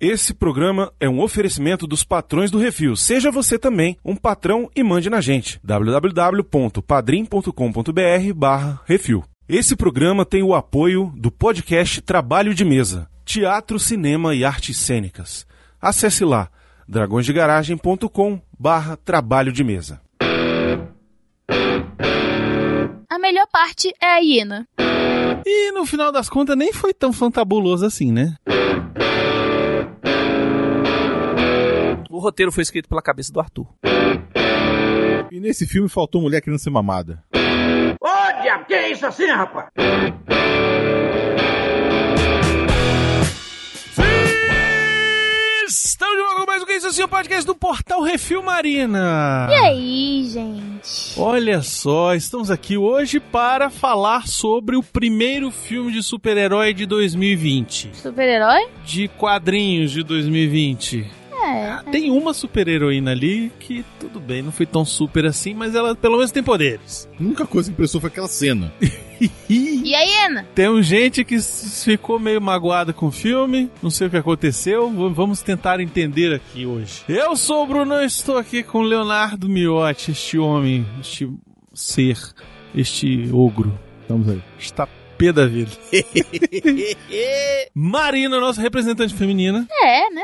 Esse programa é um oferecimento dos patrões do Refil. Seja você também um patrão e mande na gente. www.padrim.com.br barra Refil. Esse programa tem o apoio do podcast Trabalho de Mesa, Teatro, Cinema e Artes Cênicas. Acesse lá dragõesdegaragem.com barra Trabalho de Mesa. A melhor parte é a hiena. E no final das contas nem foi tão fantabuloso assim, né? O roteiro foi escrito pela cabeça do Arthur. E nesse filme faltou mulher querendo ser mamada. Ô, diabo, que é isso assim, rapaz? Estamos de volta com mais um que isso assim, o podcast do Portal Refil Marina. E aí, gente? Olha só, estamos aqui hoje para falar sobre o primeiro filme de super-herói de 2020. Super-herói? De quadrinhos de 2020. É. Tem uma super-heroína ali que, tudo bem, não foi tão super assim, mas ela pelo menos tem poderes. A única coisa que impressou foi aquela cena. E a hiena? Tem gente que ficou meio magoada com o filme, não sei o que aconteceu, vamos tentar entender aqui hoje. Eu sou o Bruno, estou aqui com o Leonardo Miotti, este homem, este ser, este ogro. Estamos aí. Está pé da vida. Marina, nossa representante feminina. É, né?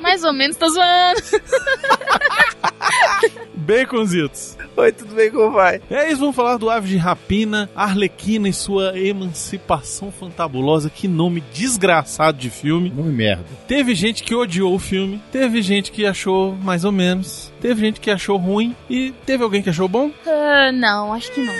Mais ou menos, tô zoando. Baconzitos. Oi, tudo bem? Como vai? É isso, vamos falar do Ave de Rapina, Arlequina e sua emancipação fantabulosa. Que nome desgraçado de filme. Nome merda. Teve gente que odiou o filme, teve gente que achou mais ou menos, teve gente que achou ruim e teve alguém que achou bom. Ah, não, acho que não.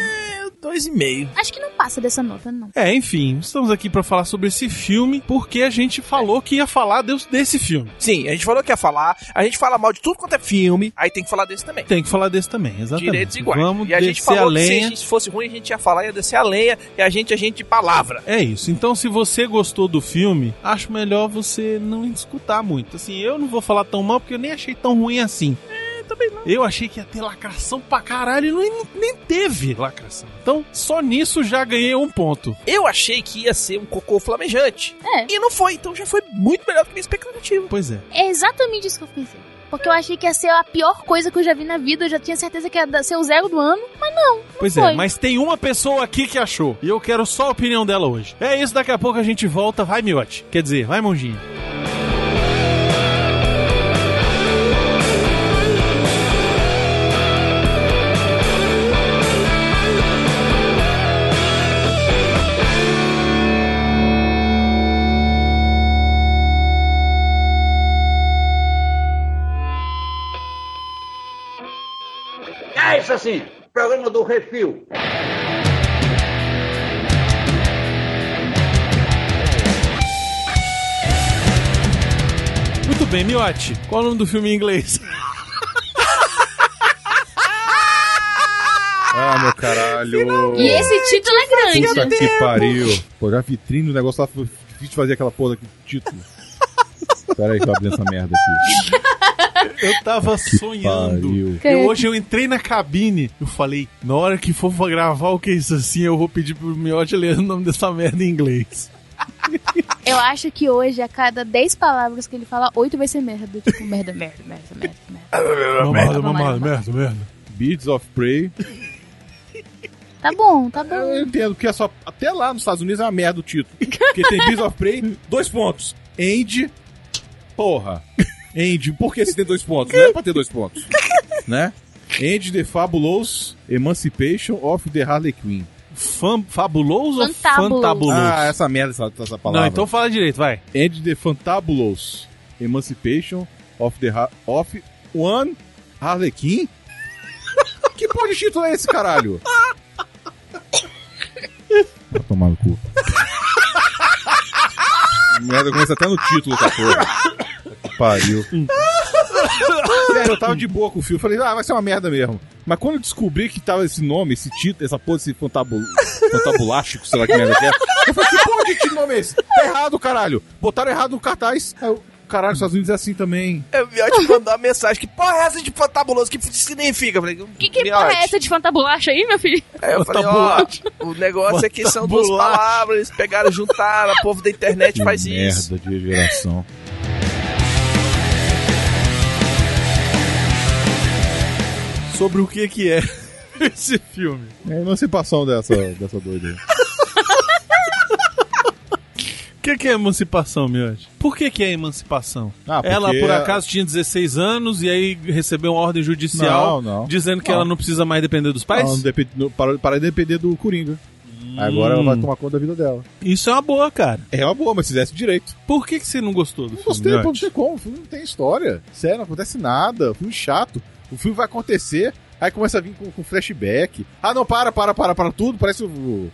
É, dois e meio. Acho que não passa dessa nota, não. É, enfim, estamos aqui pra falar sobre esse filme porque a gente falou que ia falar de- desse filme. Sim, a gente falou que ia falar, a gente fala mal de tudo quanto é filme, aí tem que falar desse também. Tem que falar desse também, exatamente. Direitos iguais. Vamos e a gente descer a falou que se a lenha. gente fosse ruim, a gente ia falar, ia descer a lenha, e a gente, a gente de palavra. É isso. Então, se você gostou do filme, acho melhor você não escutar muito. Assim, eu não vou falar tão mal porque eu nem achei tão ruim assim. É, também não. Eu achei que ia ter lacração pra caralho e não, nem teve lacração. Então, só nisso já ganhei um ponto. Eu achei que ia ser um cocô flamejante. É. E não foi, então já foi muito melhor do que minha expectativa. Pois é. É exatamente isso que eu pensei. Porque eu achei que ia ser a pior coisa que eu já vi na vida. Eu já tinha certeza que ia ser o zero do ano. Mas não. Pois foi. é, mas tem uma pessoa aqui que achou. E eu quero só a opinião dela hoje. É isso, daqui a pouco a gente volta. Vai, Miote. Quer dizer, vai, Monjinho. É isso assim? Programa do Refil. Muito bem, Miote. Qual é o nome do filme em inglês? Ah, meu caralho. E esse título é grande. Puta que pariu. Pô, já vitrine, o negócio lá foi difícil de fazer aquela porra aqui título. Pera aí que eu abri essa merda aqui. Eu tava sonhando. Eu, hoje eu entrei na cabine, eu falei, na hora que for gravar o que é isso assim, eu vou pedir pro Miote ler o nome dessa merda em inglês. Eu acho que hoje, a cada 10 palavras que ele fala, 8 vai ser merda. Tipo, merda, merda, merda, merda, merda. Mamada, mamada, mamada, merda, merda. Beats of Prey. Tá bom, tá Eu bom. entendo, porque é só. Até lá nos Estados Unidos é uma merda o título. Porque tem Beats of Prey, dois pontos. End. Porra. End. Por que você tem dois pontos? Não é pra ter dois pontos. Né? End the Fabulous Emancipation of the Harley Quinn. Fam- fabuloso ou Fantabuloso. fantabuloso? Ah, essa merda, essa, essa palavra. Não, então fala direito, vai. End the Fantabulous Emancipation of the ha of One Harlequin? que porra de título é esse, caralho? Vai tomar no cu. Merda, começa até no título da porra. Que pariu. Sério, eu tava de boa com o filme. Falei, ah, vai ser uma merda mesmo. Mas quando eu descobri que tava esse nome, esse título, essa porra, esse fantabul... fantabulástico, sei lá que merda que é, eu falei, que porra de título nome é esse? Tá errado, caralho. Botaram errado no cartaz. Aí eu, caralho, os Estados Unidos é assim também. Eu vi te mandar uma mensagem. Que porra é essa de fantabuloso? Que significa? Eu falei, Que, que porra é essa de fantabulacha aí, meu filho? Aí eu falei, ó, o negócio é que são duas palavras, eles pegaram, juntaram, o povo da internet faz Que isso. merda de geração. Sobre o que que é esse filme. É a emancipação dessa, dessa doida aí. O que que é emancipação, Miotti? Por que que é emancipação? Ah, porque- Ela, por acaso, tinha 16 anos e aí recebeu uma ordem judicial Não, não. dizendo que Não. ela não precisa mais depender dos pais? Não não- para, para de depender do Coringa. Agora ela vai tomar conta da vida dela. Isso é uma boa, cara. É uma boa, mas se fizesse direito. Por que, que você não gostou do Não filme? gostei, não sei como. O filme não tem história. Sério, não acontece nada. Filme chato. O filme vai acontecer, aí começa a vir com, com flashback. Ah, não, para, para, para, para tudo. Parece o,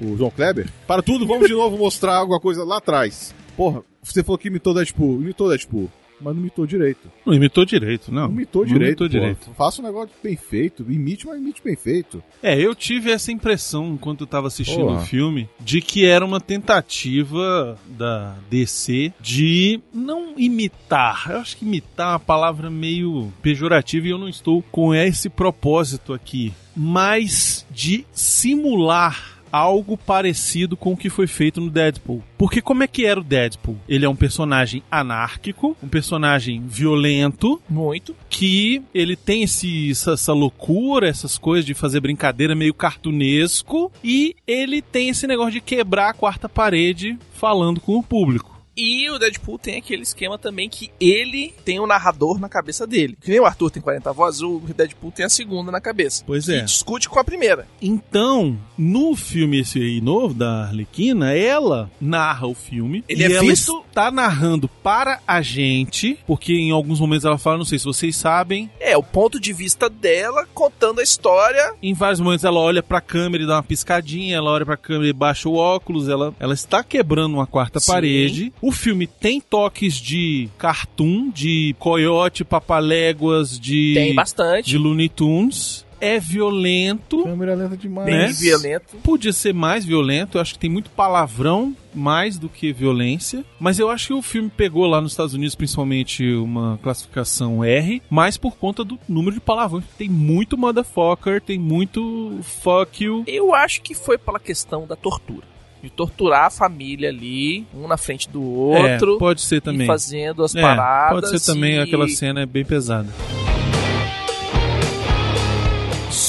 o João Kleber. Para tudo, vamos de novo mostrar alguma coisa lá atrás. Porra, você falou que imitou Deadpool. Imitou Deadpool. Mas não imitou direito. Não imitou direito, não. Não imitou direito. imitou pô. direito. Faça um negócio bem feito. Imite, mas imite bem feito. É, eu tive essa impressão enquanto eu tava assistindo o filme de que era uma tentativa da DC de não imitar. Eu acho que imitar é uma palavra meio pejorativa e eu não estou com esse propósito aqui, mas de simular algo parecido com o que foi feito no Deadpool. Porque como é que era o Deadpool? Ele é um personagem anárquico, um personagem violento, Muito. que ele tem esse, essa, essa loucura, essas coisas de fazer brincadeira meio cartunesco, e ele tem esse negócio de quebrar a quarta parede falando com o público. E o Deadpool tem aquele esquema também que ele tem um narrador na cabeça dele. Que nem o Arthur tem 40 vozes, o Deadpool tem a segunda na cabeça. Pois E é. discute com a primeira. Então, no filme esse aí novo da Arlequina, ela narra o filme. Ele e é ela visto- está narrando para a gente, porque em alguns momentos ela fala, não sei se vocês sabem, É, o ponto de vista dela contando a história. Em vários momentos ela olha pra câmera e dá uma piscadinha, ela olha pra câmera e baixa o óculos, ela, ela está quebrando uma quarta Sim. parede. O filme tem toques de cartoon, de coiote, papaléguas, de, Tem bastante. de Looney Tunes. É violento, Câmera lenta demais. Bem né? violento. podia ser mais violento, eu acho que tem muito palavrão mais do que violência, mas eu acho que o filme pegou lá nos Estados Unidos principalmente uma classificação R, mais por conta do número de palavrões. Tem muito motherfucker, tem muito fuck you. Eu acho que foi pela questão da tortura. De torturar a família ali, um na frente do outro. É, pode ser também. Fazendo as É, paradas. pode ser também e- aquela cena é bem pesada.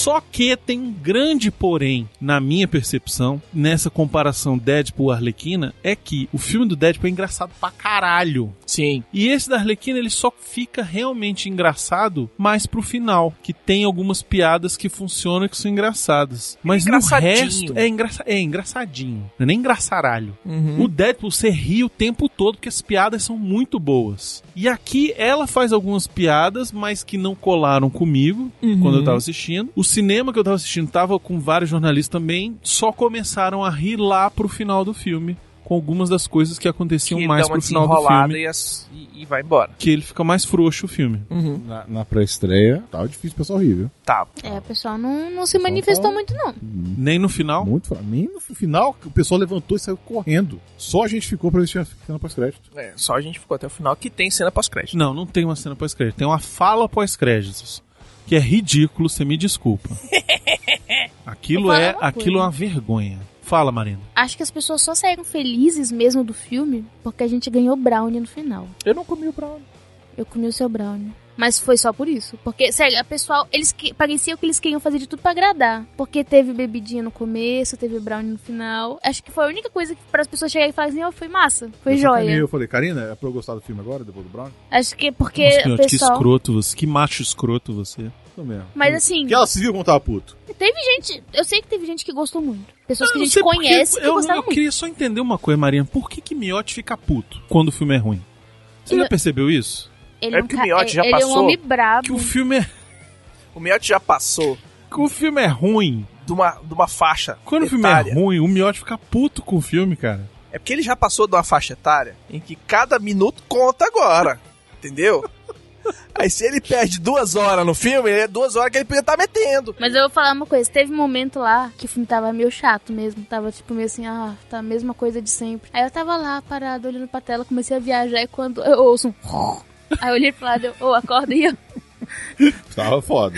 Só que tem um grande porém, na minha percepção, nessa comparação Deadpool-Arlequina, é que o filme do Deadpool é engraçado pra caralho. Sim. E esse da Arlequina, ele só fica realmente engraçado mais pro final, que tem algumas piadas que funcionam e que são engraçadas. Mas no engraçadinho. resto, é, engraça é engraçadinho. Não é nem engraçaralho. Uhum. O Deadpool, você ri o tempo todo porque as piadas são muito boas. E aqui ela faz algumas piadas, mas que não colaram comigo Uhum. quando eu tava assistindo. O cinema que eu tava assistindo tava com vários jornalistas também, só começaram a rir lá pro final do filme. Com algumas das coisas que aconteciam que mais dá uma pro final do filme. E, as- e- e vai embora. Que ele fica mais frouxo o filme. Na, na pré-estreia, tava difícil o pessoal rir, viu? Tá. É, o pessoal não, não se manifestou muito, não. Nem no final. Muito Nem no final, que o pessoal levantou e saiu correndo. Só a gente ficou pra assistir a cena pós-crédito. É, só a gente ficou até o final que tem cena pós-crédito. Não, não tem uma cena pós-crédito. Tem uma fala pós-créditos. Que é ridículo, você me desculpa. Aquilo é, aquilo é uma vergonha. Fala, Marina. Acho que as pessoas só saíram felizes mesmo do filme porque a gente ganhou brownie no final. Eu não comi o brownie. Eu comi o seu brownie. Mas foi só por isso. Porque, sério, a pessoal, eles que, parecia que eles queriam fazer de tudo pra agradar. Porque teve bebidinha no começo, teve brownie no final. Acho que foi a única coisa que para as pessoas chegarem e falarem assim, ó, foi massa, foi eu joia. Eu falei, Karina, é pra eu gostar do filme agora, depois do Brown? Acho que porque Nossa, o Miotti, que pessoal. escroto você. Que macho escroto você. Mas assim, Que ela se viu como tava puto. teve gente. Eu sei que teve gente que gostou muito. Pessoas que a Eu não gente conhece que eu, gostaram eu muito. queria só entender uma coisa, Marina. Por que que Miotti fica puto quando o filme é ruim? Você Ele- já percebeu isso? Ele É um porque o Miotti já ele é um passou homem brabo. Que o filme é, O Miotti já passou que o filme é ruim. de uma, de uma faixa Quando o filme é etária. ruim, o Miotti fica puto com o filme, cara. É porque ele já passou de uma faixa etária em que cada minuto conta agora. Entendeu? Aí se ele perde duas horas no filme, é duas horas que ele podia estar metendo. Mas eu vou falar uma coisa, teve um momento lá que o filme tava meio chato mesmo, tava tipo meio assim, ah, tá a mesma coisa de sempre. Aí eu tava lá, parado, olhando pra tela, comecei a viajar e quando eu ouço um... Aí eu olhei pro lado, ô, acorda aí, ó. Tava foda.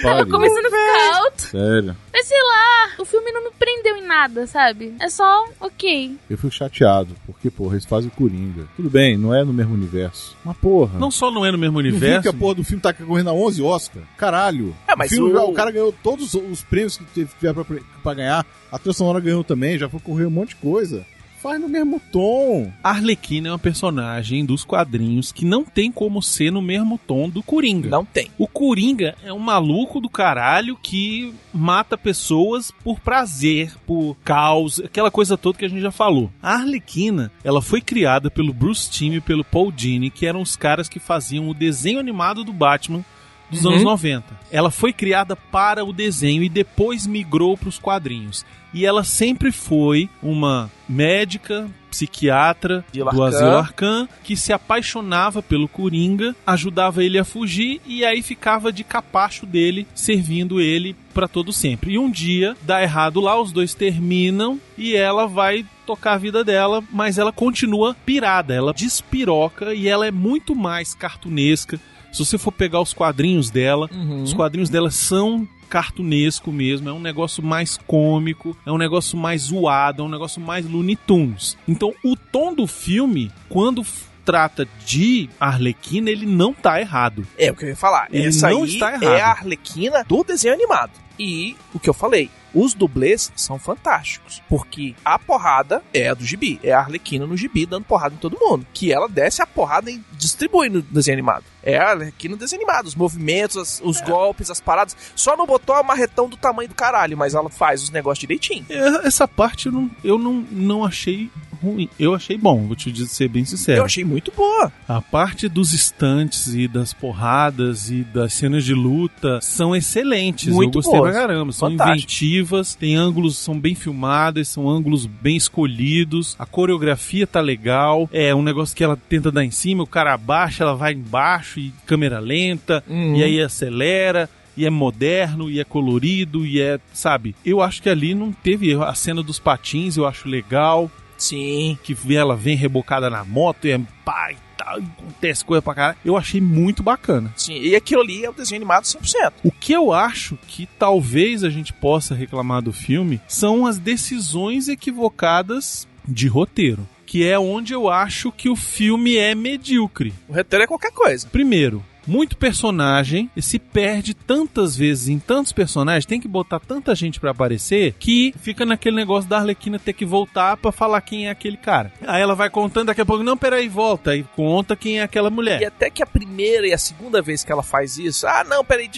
Tava começando a ficar alto. Sério. Mas sei lá, o filme não me prendeu em nada, sabe? É só ok. Eu fico chateado, porque, porra, eles fazem Coringa. Tudo bem, não é no mesmo universo. Mas, porra. Não só não é no mesmo universo. que a porra do filme tá correndo a 11 Oscar? Caralho. É, mas o, filme, o- o cara ganhou todos os prêmios que teve- tiver pra, pra ganhar. A trilha sonora ganhou também, já foi correr um monte de coisa. Faz no mesmo tom. A Arlequina é uma personagem dos quadrinhos que não tem como ser no mesmo tom do Coringa. Não tem. O Coringa é um maluco do caralho que mata pessoas por prazer, por caos, aquela coisa toda que a gente já falou. A Arlequina, ela foi criada pelo Bruce Timm e pelo Paul Dini, que eram os caras que faziam o desenho animado do Batman dos Uhum. anos 90. Ela foi criada para o desenho e depois migrou para os quadrinhos. E ela sempre foi uma médica, psiquiatra De do. Asilo Arcan que se apaixonava pelo Coringa, ajudava ele a fugir e aí ficava de capacho dele, servindo ele para todo sempre. E um dia dá errado lá, os dois terminam e ela vai tocar a vida dela, mas ela continua pirada, ela despiroca e ela é muito mais cartunesca. Se você for pegar os quadrinhos dela, Uhum. os quadrinhos dela são cartunesco mesmo, é um negócio mais cômico, é um negócio mais zoado, é um negócio mais Looney Tunes. Então, o tom do filme, quando trata de Arlequina, ele não tá errado. É o que eu ia falar. Ele Essa não aí está errado. é a Arlequina do desenho animado. E o que eu falei, os dublês são fantásticos. Porque a porrada é a do gibi. É a Arlequina no gibi dando porrada em todo mundo. Que ela desce a porrada e distribui no desenho animado. É a Arlequina no desenho animado. Os movimentos, as- os golpes, as paradas. Só não botou a marretão do tamanho do caralho, mas ela faz os negócios direitinho. É, Essa parte eu não, eu não, não achei ruim. Eu achei bom, vou te dizer, ser bem sincero. Eu achei muito boa. A parte dos estantes e das porradas e das cenas de luta são excelentes. Muito Eu gostei boas. Pra caramba. São Fantástico. inventivas, tem ângulos, são bem filmadas, são ângulos bem escolhidos. A coreografia tá legal. É um negócio que ela tenta dar em cima, o cara abaixa, ela vai embaixo e câmera lenta, Uhum. e aí acelera. E é moderno, e é colorido, e é, sabe? Eu acho que ali não teve erro. A cena dos patins eu acho legal Sim. que ela vem rebocada na moto e é pá e tal, acontece coisa pra caralho. Eu achei muito bacana. Sim. E aquilo ali é o desenho animado 100%. O que eu acho que talvez a gente possa reclamar do filme são as decisões equivocadas de roteiro. Que é onde eu acho que o filme é medíocre. O roteiro é qualquer coisa. Primeiro, muito personagem e se perde tantas vezes em tantos personagens, tem que botar tanta gente pra aparecer que fica naquele negócio da Arlequina ter que voltar pra falar quem é aquele cara. Aí ela vai contando daqui a pouco, não, peraí, volta, e conta quem é aquela E mulher. até que a primeira e a segunda vez que ela faz isso, ah, não, peraí,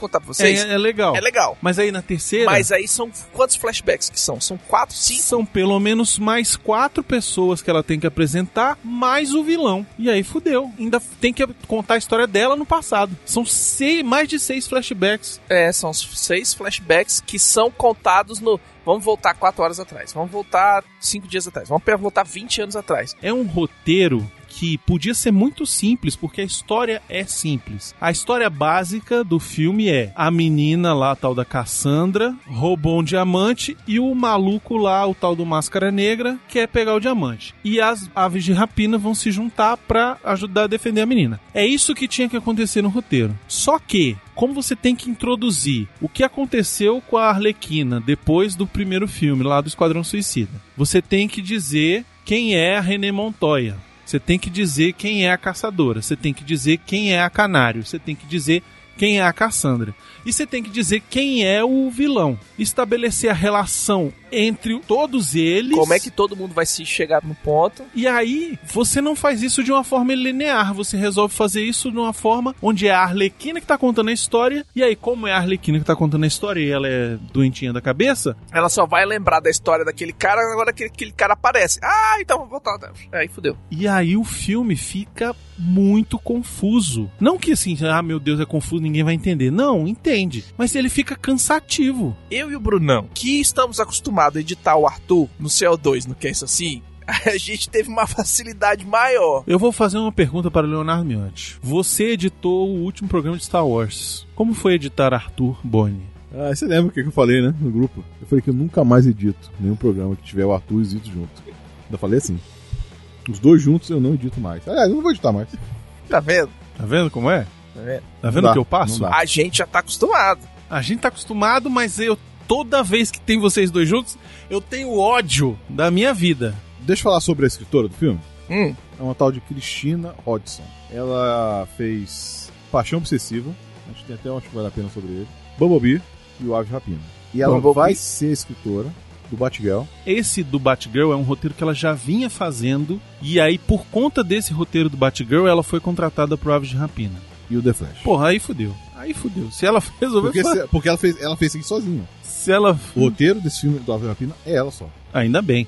contar pra vocês. É, é legal. É legal. Mas aí na terceira, Mas aí são quantos flashbacks que são? São quatro, cinco? são pelo menos mais quatro pessoas que ela tem que apresentar, mais o vilão. E aí fudeu. Ainda tem que contar a história dela no passado. São seis, mais de seis flashbacks. É, são seis flashbacks que são contados no. Vamos voltar quatro horas atrás. Vamos voltar cinco dias atrás. Vamos voltar 20 anos atrás. É um roteiro que podia ser muito simples, porque a história é simples. A história básica do filme é a menina lá, tal da Cassandra, roubou um diamante e o maluco lá, o tal do Máscara Negra, quer pegar o diamante. E as aves de rapina vão se juntar pra ajudar a defender a menina. É isso que tinha que acontecer no roteiro. Só que como você tem que introduzir o que aconteceu com a Arlequina depois do primeiro filme, lá do Esquadrão Suicida. Você tem que dizer quem é a René Montoya. Você tem que dizer quem é a caçadora. Você tem que dizer quem é a canário. Você tem que dizer quem é a Cassandra. E você tem que dizer quem é o vilão. Estabelecer a relação entre todos eles. Como é que todo mundo vai se chegar no ponto? E aí, você não faz isso de uma forma linear, você resolve fazer isso de uma forma onde é a Arlequina que tá contando a história, e aí, como é a Arlequina que tá contando a história e ela é doentinha da cabeça, Ela só vai lembrar da história daquele cara agora que aquele cara aparece. Ah, então vamos voltar. Aí fudeu. e aí o filme fica muito confuso. Não que assim, ah meu Deus, é confuso, ninguém vai entender. Não, entende. Mas ele fica cansativo. Eu e o Brunão, que estamos acostumados a editar o Arthur no CO2, no que é isso assim, a gente teve uma facilidade maior. Eu vou fazer uma pergunta para Leonardo Miotti. Você editou o último programa de Star Wars. Como foi editar Arthur Boni? Ah, você lembra o que que eu falei, né? No grupo. Eu falei que eu nunca mais edito nenhum programa que tiver o Arthur e o Zito junto. Ainda falei assim. Os dois juntos eu não edito mais. Aliás, eu não vou editar mais. Tá vendo? Tá vendo como é? Tá vendo? Tá vendo o que dá, eu passo? dá. A gente já tá acostumado. A gente tá acostumado, mas eu toda vez que tem vocês dois juntos, eu tenho ódio da minha vida. Deixa eu falar sobre a escritora do filme. Hum, É uma tal de Cristina Hodgson. Ela fez Paixão Obsessiva. Acho que tem até um acho que vale a pena sobre ele. Bumblebee e o Ave de Rapina. E ela Bumblebee. vai ser escritora do Batgirl. Esse do Batgirl é um roteiro que ela já vinha fazendo, e aí, por conta desse roteiro do Batgirl, ela foi contratada pro Aves de Rapina. E o The Flash. Porra, aí fudeu. Aí fudeu. Se ela resolver Porque, se- porque ela fez, ela fez isso sozinha. Se ela. O roteiro desse filme do Ave Rapina é ela só. Ainda bem.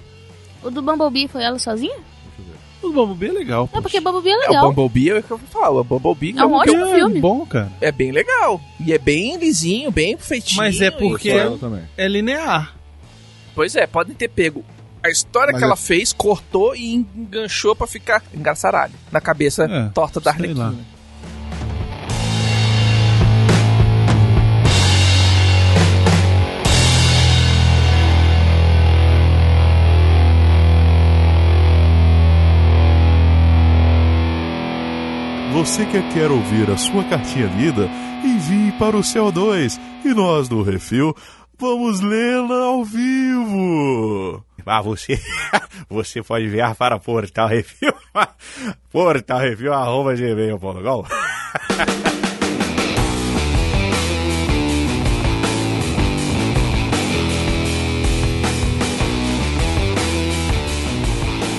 O do Bumblebee foi ela sozinha? Deixa eu ver. O Bumblebee é legal. Não, porque Bumblebee é é, o legal. Bumblebee é o que eu falar. O Bumblebee É um Bumblebee ótimo é filme. bom, cara. é bem legal. E é bem lisinho, bem feitinho. Mas é porque- é- ela também. É linear. Pois é, podem ter pego a história Mas que é- ela fez, cortou e enganchou pra ficar engraçaralho na cabeça É, torta da sei lá. Você que quer ouvir a sua cartinha lida, envie para o CO2 e nós do Refil vamos lê-la ao vivo. Ah, você, você pode enviar para Portal Review, Portal Review, arroba gmail.com.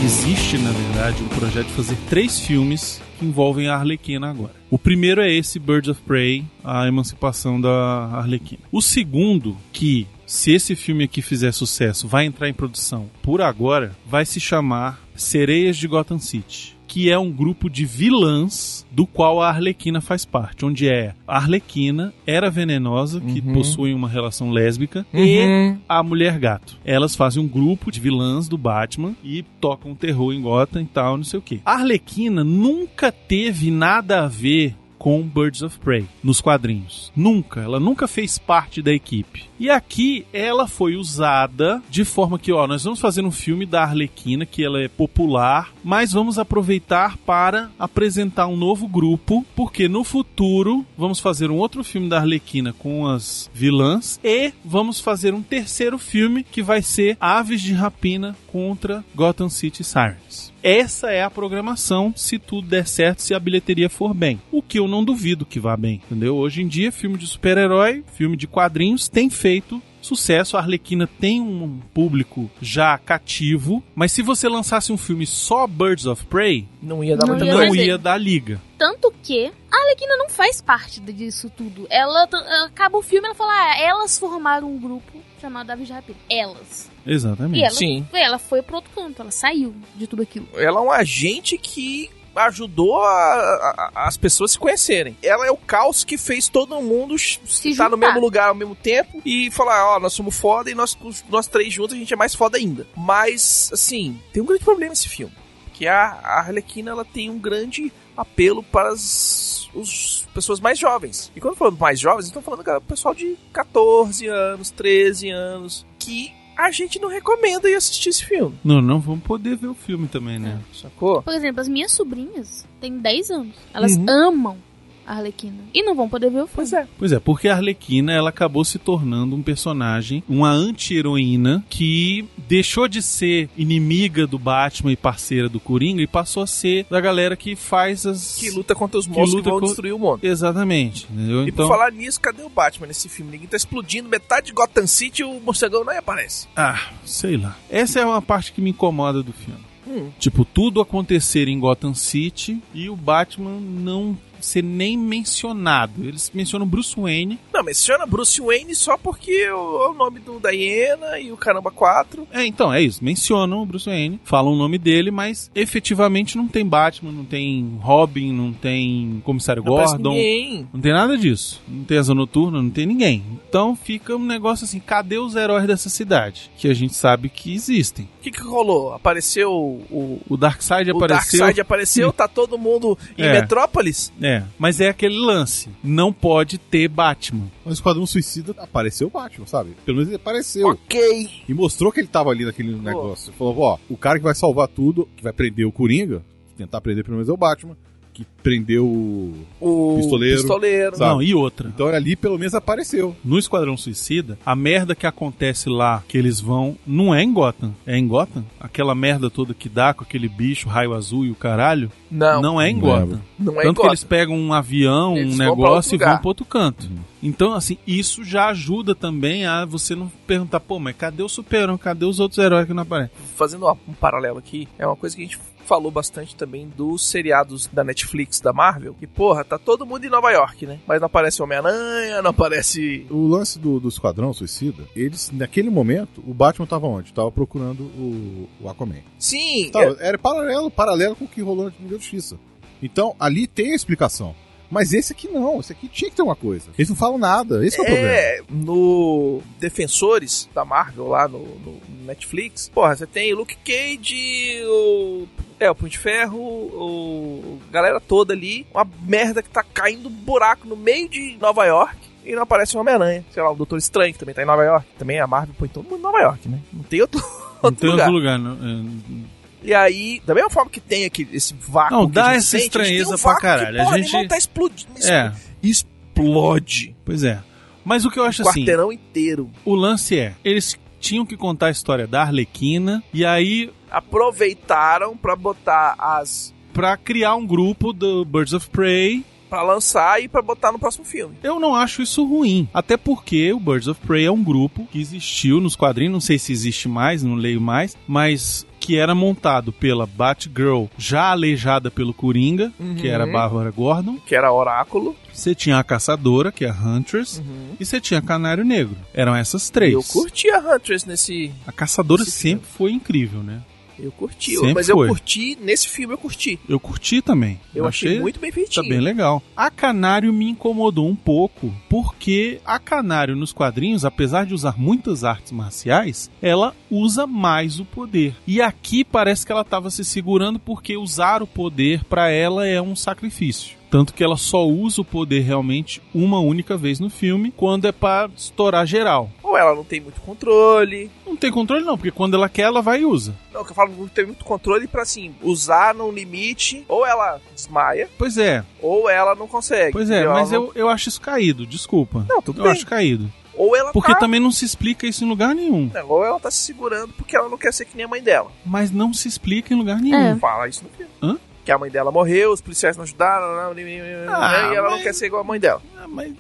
Existe, na verdade, um projeto de fazer três filmes envolvem a Arlequina agora. O primeiro é esse, Birds of Prey, a emancipação da Arlequina. O segundo, que se esse filme aqui fizer sucesso, vai entrar em produção por agora, vai se chamar Sereias de Gotham City. Que é um grupo de vilãs do qual a Arlequina faz parte. Onde é a Arlequina era venenosa, que possui uma relação lésbica, e Uhum. a Mulher Gato. Elas fazem um grupo de vilãs do Batman e tocam terror em Gotham e tal, não sei o que. A Arlequina nunca teve nada a ver com Birds of Prey nos quadrinhos. Nunca. Ela nunca fez parte da equipe. E aqui ela foi usada de forma que, ó, nós vamos fazer um filme da Arlequina, que ela é popular, mas vamos aproveitar para apresentar um novo grupo, porque no futuro vamos fazer um outro filme da Arlequina com as vilãs e vamos fazer um terceiro filme que vai ser Aves de Rapina contra Gotham City Sirens. Essa é a programação, se tudo der certo, se a bilheteria for bem. O que eu não duvido que vá bem, entendeu? Hoje em dia, filme de super-herói, filme de quadrinhos, tem feito sucesso. A Arlequina tem um público já cativo, mas se você lançasse um filme só Birds of Prey, Não ia dar Não ia não ia dar liga. Tanto que a Arlequina não faz parte disso tudo. Ela, ela acaba o filme e ela fala, ah, elas formaram um grupo chamado Aves de Rapina. Elas. Exatamente. E ela, Sim. ela foi pro outro canto, ela saiu de tudo aquilo. Ela é um agente que ajudou a- a- a- as pessoas se conhecerem. Ela é o caos que fez todo mundo Se estar no mesmo lugar ao mesmo tempo e falar, ó, nós somos foda e nós, nós três juntos a gente é mais foda ainda. Mas, assim, tem um grande problema esse filme. Que a, a Arlequina, ela tem um grande apelo para as os pessoas mais jovens. E quando falando mais jovens, estão falando cara, pessoal de 14 anos, 13 anos, que a gente não recomenda ir assistir esse filme. Não, não vamos poder ver o filme também, né? Sacou? Por exemplo, as minhas sobrinhas têm 10 anos. Elas Uhum. amam a Arlequina. E não vão poder ver o filme. Pois é. Pois é, porque a Arlequina ela acabou se tornando um personagem, uma anti-heroína que deixou de ser inimiga do Batman e parceira do Coringa e passou a ser da galera que faz as. Que luta contra os Que monstros que, luta vão co- destruir o mundo. Exatamente. Entendeu? E Então, por falar nisso, cadê o Batman nesse filme? Ninguém tá explodindo metade de Gotham City e o morcegão não aparece. ah, sei lá. Essa é uma parte que me incomoda do filme. Hum. Tipo, tudo acontecer em Gotham City e o Batman não ser nem mencionado. Eles mencionam Bruce Wayne. Não, menciona Bruce Wayne só porque é o, o nome do Diana e o Caramba 4. É, então, é isso. Mencionam o Bruce Wayne, falam o nome dele, mas efetivamente não tem Batman, não tem Robin, não tem Comissário Não Gordon. ninguém. Não tem nada disso. Não tem asa noturna, não tem ninguém. Então fica um negócio assim: cadê os heróis dessa cidade? Que a gente sabe que existem. O que que rolou? Apareceu o... O Darkseid O apareceu. Darkseid apareceu, tá todo mundo em É. Metrópolis? É, mas é aquele lance. Não pode ter Batman. Mas o Esquadrão Suicida apareceu o Batman, sabe? Pelo menos ele apareceu. Ok. E mostrou que ele tava ali naquele negócio. Falou, ó, o cara que vai salvar tudo, que vai prender o Coringa, tentar prender pelo menos é o Batman. Que prendeu o. O Pistoleiro. pistoleiro. Sabe? Não, e outra. Então ali pelo menos apareceu. No Esquadrão Suicida, a merda que acontece lá, que eles vão, não é em Gotham. É em Gotham? Aquela merda toda que dá com aquele bicho, raio azul e o caralho. Não, é em não Gotham. não é Tanto que eles pegam um avião, Eles um negócio e vão pra outro canto. Então, assim, isso já ajuda também a você não perguntar, pô, mas cadê o Superman? Cadê os outros heróis que não aparecem? Fazendo um paralelo aqui, é uma coisa que a gente falou bastante também dos seriados da Netflix, da Marvel. E, porra, tá todo mundo em Nova York, né? Mas não aparece Homem-Aranha, não aparece... O lance do, do Esquadrão Suicida, eles, naquele momento, o Batman tava onde? Tava procurando o, o Aquaman. Sim, Tava- Era paralelo, paralelo com o que rolou na Liga Justiça. Então, ali tem a explicação. Mas esse aqui não, esse aqui tinha que ter uma coisa. Eles não falam nada, esse é, o problema. É, no Defensores da Marvel lá no, no Netflix, porra, você tem o Luke Cage, o. É, o Punho de Ferro, o. galera toda ali, uma merda que tá caindo um buraco no meio de Nova York. E não aparece o Homem-Aranha. Sei lá, o Doutor Estranho, que também tá em Nova York. Também a Marvel põe todo mundo em Nova York, né? Não tem outro, Não outro tem lugar. outro lugar. não. É, E aí, da mesma forma que tem aqui esse vácuo. Não, dá a gente essa sente, a gente estranheza um pra caralho. Que, A porra, gente- meu irmão tá explodindo. É. Explode. Pois é. Mas o que eu acho o assim, quarteirão inteiro. o lance é, eles tinham que contar a história da Arlequina e aí Aproveitaram pra botar as. pra criar um grupo do Birds of Prey Pra lançar e pra botar no próximo filme. Eu não acho isso ruim. Até porque o Birds of Prey é um grupo que existiu nos quadrinhos, não sei se existe mais, não leio mais, mas que era montado pela Batgirl, já aleijada pelo Coringa, que era a Bárbara Gordon. Que era Oráculo. Você tinha a Caçadora, que é a Huntress, e você tinha Canário Negro. Eram essas três. Eu curti a Huntress nesse. A Caçadora Esse sempre foi incrível, né? Eu curti. Sempre mas foi. eu curti. Nesse filme eu curti. Eu curti também. Eu achei, muito bem Tá feitinho. bem legal. A Canário me incomodou um pouco, porque a Canário nos quadrinhos, apesar de usar muitas artes marciais, ela usa mais o poder. E aqui parece que ela tava se segurando porque usar o poder pra ela é um sacrifício. Tanto que ela só usa o poder realmente uma única vez no filme, quando é pra estourar geral. Ou ela não tem muito controle. Não tem controle não, porque quando ela quer, ela vai e usa. Não, que eu falo não tem muito controle pra assim, usar no limite. Ou ela desmaia, Pois é, ou ela não consegue. pois é, mas não- eu, eu acho isso caído, desculpa. Não, tudo eu bem. acho caído. Ou ela Porque tá. também não se explica isso em lugar nenhum. Não, ou ela tá se segurando porque ela não quer ser que nem a mãe dela. Mas não se explica em lugar nenhum. É. Fala isso no filme. Hã? Que a mãe dela morreu, os policiais não ajudaram, não, não, não, não, Ah, e ela não mas- quer ser igual a mãe dela. Ah, mas